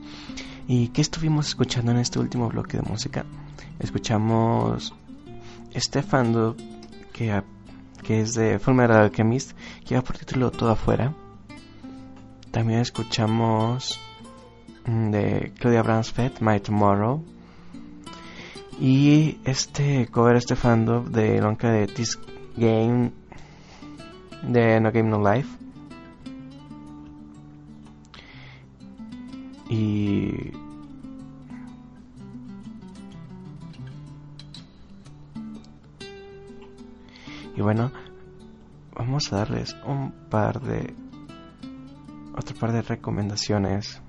¿Y qué estuvimos escuchando en este último bloque de música? Escuchamos Stefano, que, que es de Fullmetal Alchemist, que va por título Todo Afuera. También escuchamos mm, de Claudia Bransfeld, My Tomorrow. Y este cover Stefano de Lonca de This Game de No Game No Life. Y y bueno, vamos a darles un par de otro par de recomendaciones.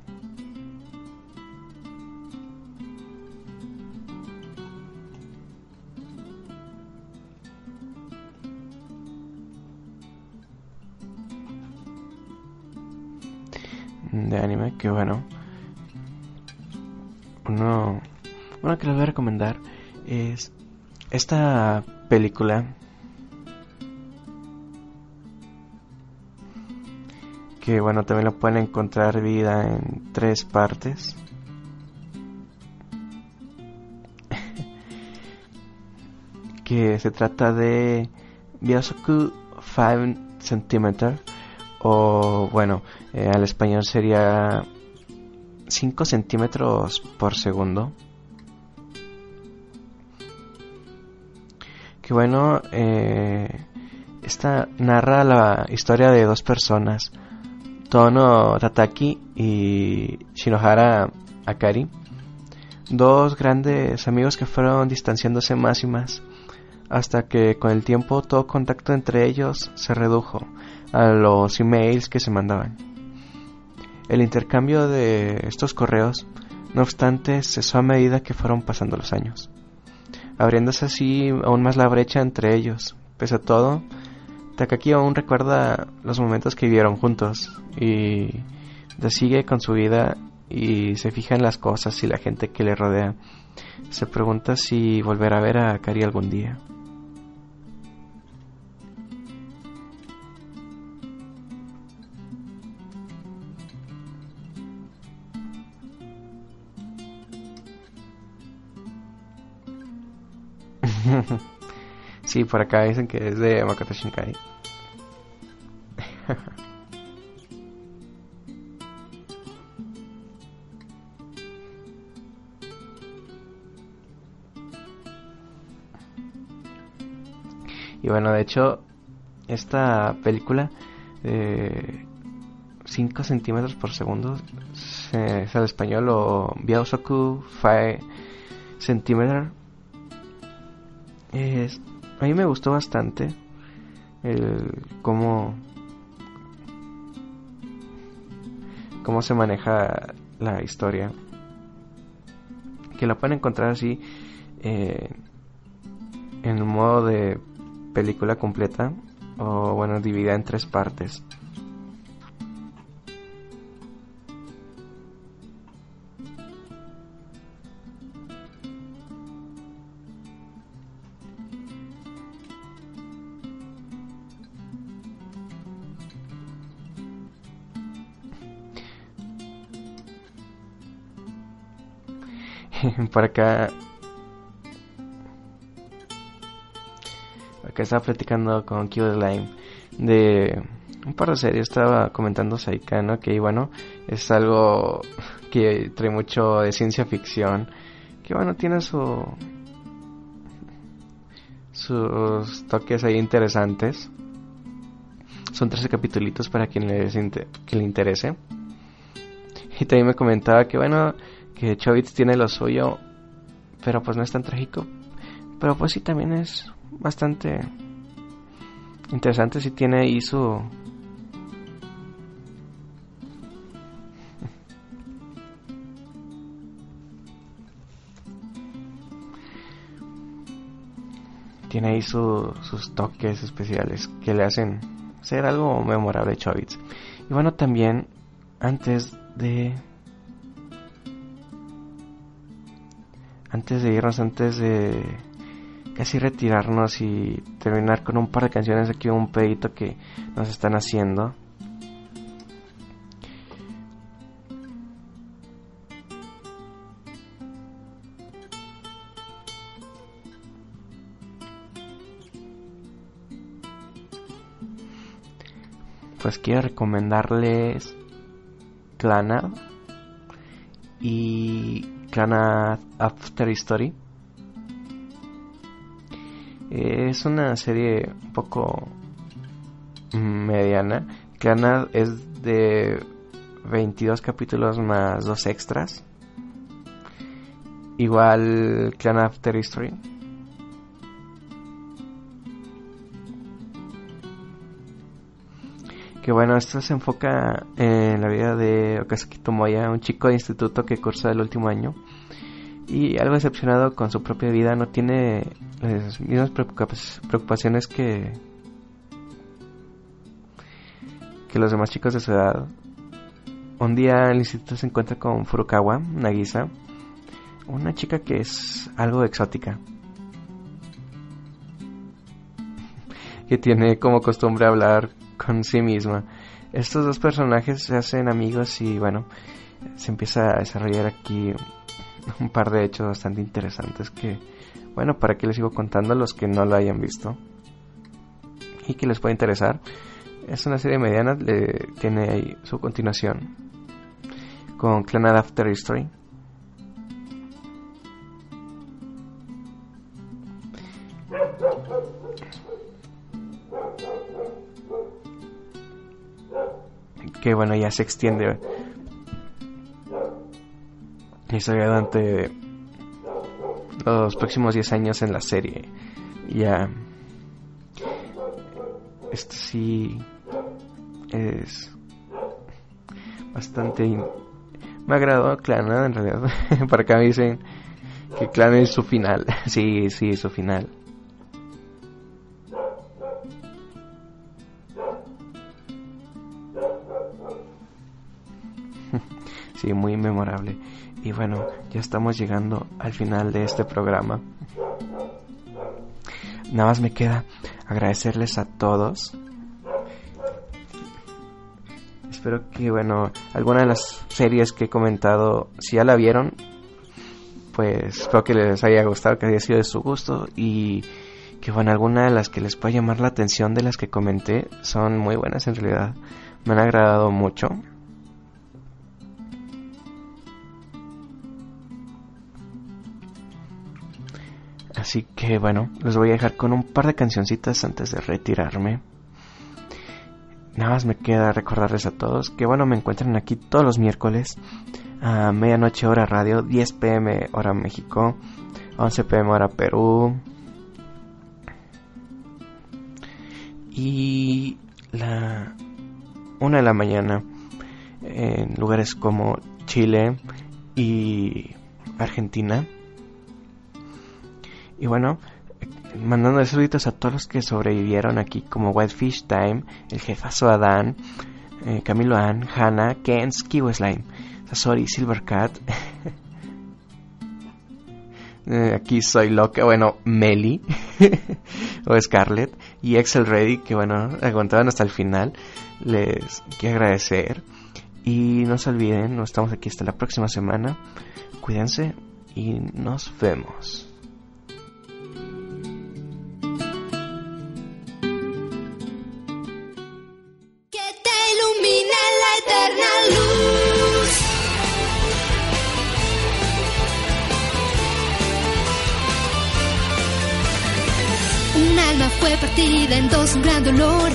de anime que bueno uno uno que les voy a recomendar es esta película. Que bueno también lo pueden encontrar vida en tres partes. Que se trata de Biosoku 5 cm o bueno eh, al español sería 5 centímetros por segundo que bueno eh, esta narra la historia de dos personas Tono Tataki y Shinohara Akari dos grandes amigos que fueron distanciándose más y más hasta que con el tiempo todo contacto entre ellos se redujo a los emails que se mandaban. El intercambio de estos correos, no obstante, cesó a medida que fueron pasando los años, abriéndose así aún más la brecha entre ellos. Pese a todo, Takaki aún recuerda los momentos que vivieron juntos y sigue con su vida y se fija en las cosas y la gente que le rodea. Se pregunta si volverá a ver a Kari algún día. sí, por acá dicen que es de Makoto Shinkai. y bueno, de hecho, esta película, eh, 5 centímetros por segundo, es al español o Biosoku 5 centímetros es, a mí me gustó bastante el cómo cómo se maneja la historia. Que la pueden encontrar así eh, en un modo de película completa o bueno dividida en tres partes por acá. Acá estaba platicando con Q Lime de un par de series. Estaba comentando Saika, ¿no? Que bueno, es algo que trae mucho de ciencia ficción. Que bueno, tiene su. sus toques ahí interesantes. Son 13 capítulos para quien les que le interese. Y también me comentaba que bueno, que Chovitz tiene lo suyo, pero pues no es tan trágico. Pero pues sí también es bastante interesante, si tiene ahí su... tiene ahí sus toques especiales que le hacen ser algo memorable Chovitz. Y bueno, también antes de antes de irnos, antes de casi retirarnos y terminar con un par de canciones aquí, un pedito que nos están haciendo. Pues quiero recomendarles Clannad y Clannad After Story. Es una serie un poco mediana. Clannad es de 22 capítulos más dos extras. Igual Clan After History. Que bueno, esto se enfoca en la vida de Okazuki Tomoya, un chico de instituto que cursa el último año. Y algo decepcionado con su propia vida, no tiene las mismas preocupaciones que, que los demás chicos de su edad. Un día el instituto se encuentra con Furukawa, Nagisa, una chica que es algo exótica. que tiene como costumbre hablar con sí misma. Estos dos personajes se hacen amigos y bueno, se empieza a desarrollar aquí un par de hechos bastante interesantes que, bueno, para que les sigo contando a los que no lo hayan visto y que les pueda interesar. Es una serie mediana, le, tiene ahí su continuación con Clanad After History. Que bueno ya se extiende. Y se durante los próximos 10 años en la serie. Ya esto sí es bastante me agradó Clan en realidad para acá me dicen que Clan es su final. Sí sí su final muy memorable. Y bueno, ya estamos llegando al final de este programa. Nada más me queda agradecerles a todos. Espero que, bueno, alguna de las series que he comentado, si ya la vieron, pues espero que les haya gustado, que haya sido de su gusto y que, bueno, alguna de las que les pueda llamar la atención de las que comenté son muy buenas en realidad. Me han agradado mucho. Así que bueno, los voy a dejar con un par de cancioncitas antes de retirarme. Nada más me queda recordarles a todos que bueno, me encuentran aquí todos los miércoles a medianoche hora radio, 10 pm hora México, 11 pm hora Perú. Y la 1 de la mañana en lugares como Chile y Argentina. Y bueno, mandando saluditos a todos los que sobrevivieron aquí, como Whitefish Time, el jefazo Adán, eh, Camilo Ann, Hannah, Kens, Kiweslime, Sasori, Silvercat. eh, aquí soy loca, bueno, Meli o Scarlett y Excel Ready, que bueno, aguantaban hasta el final. Les quiero agradecer. Y no se olviden, nos estamos aquí hasta la próxima semana. Cuídense y nos vemos. Partida en dos, un gran dolor.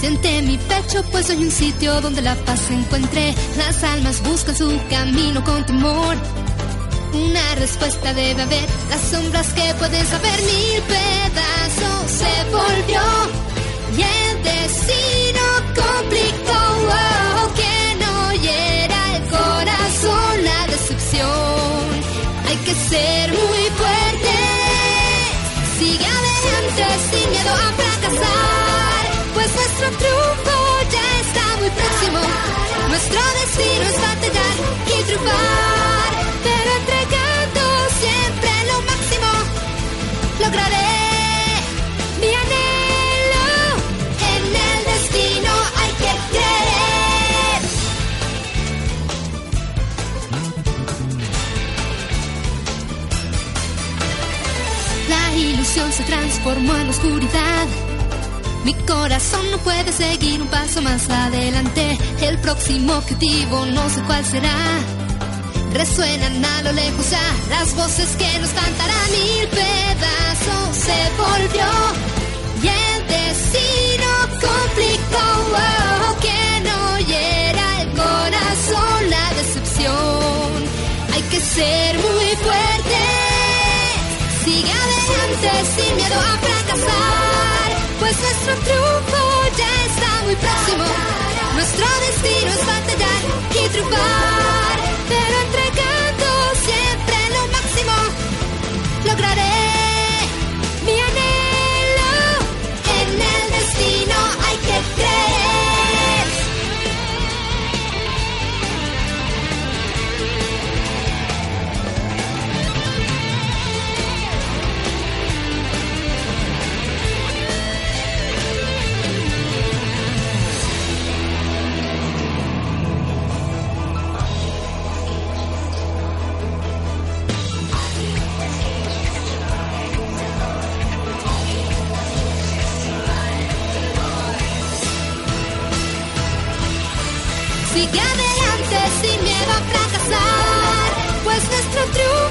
Siente mi pecho, pues soy un sitio donde la paz encuentre. Las almas buscan su camino con temor. Una respuesta debe haber, las sombras que pueden saber mil pedazos se volvió. Y el destino complicó, miedo a ilusión se transformó en oscuridad. Mi corazón no puede seguir un paso más adelante. El próximo objetivo no sé cuál será. Resuenan a lo lejos ya las voces que nos cantarán mil pedazos. Se volvió y el destino complicó. Oh, que no hiera el corazón la decepción. Hay que ser muy fuerte. Sigue adelante sin miedo a fracasar. Pues nuestro triunfo ya está muy próximo. Nuestro destino es batallar y triunfar. Pero entregando sin miedo a fracasar, pues nuestro triunfo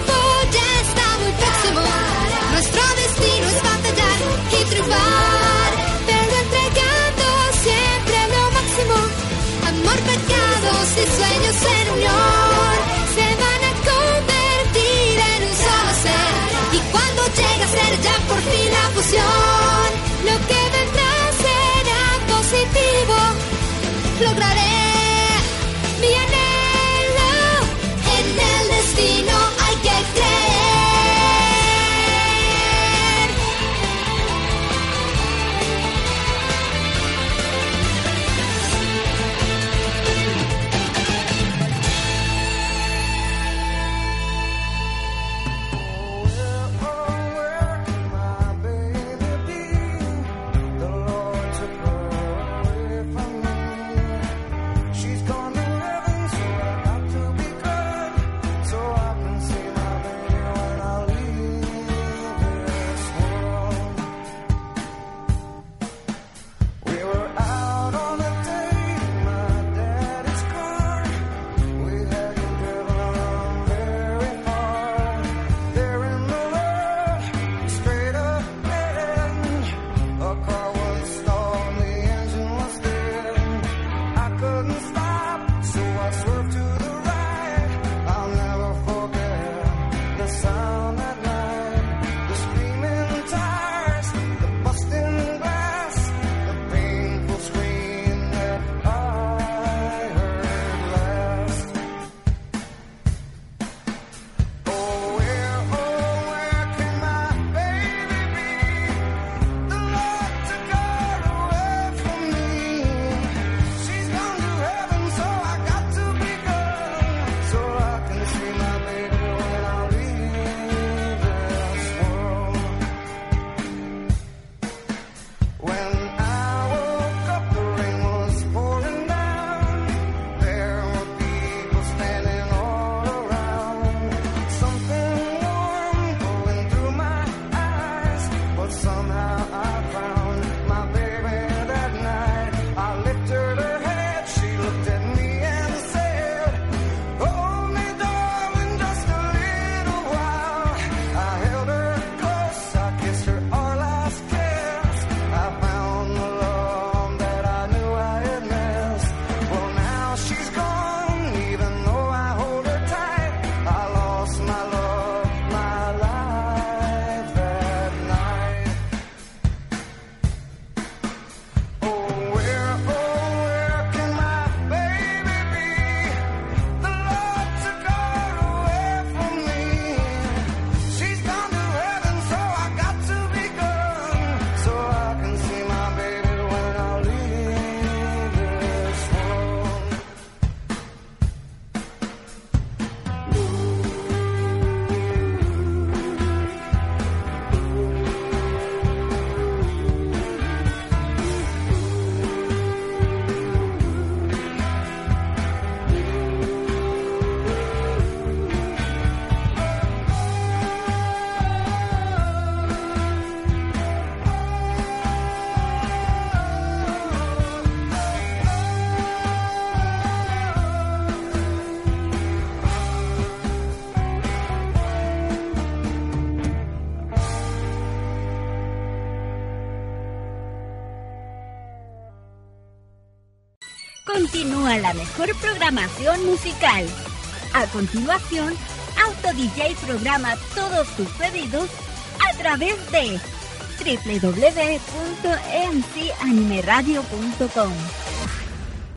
programación musical. A continuación, Auto DJ programa todos tus pedidos a través de www.mcanimeradio.com.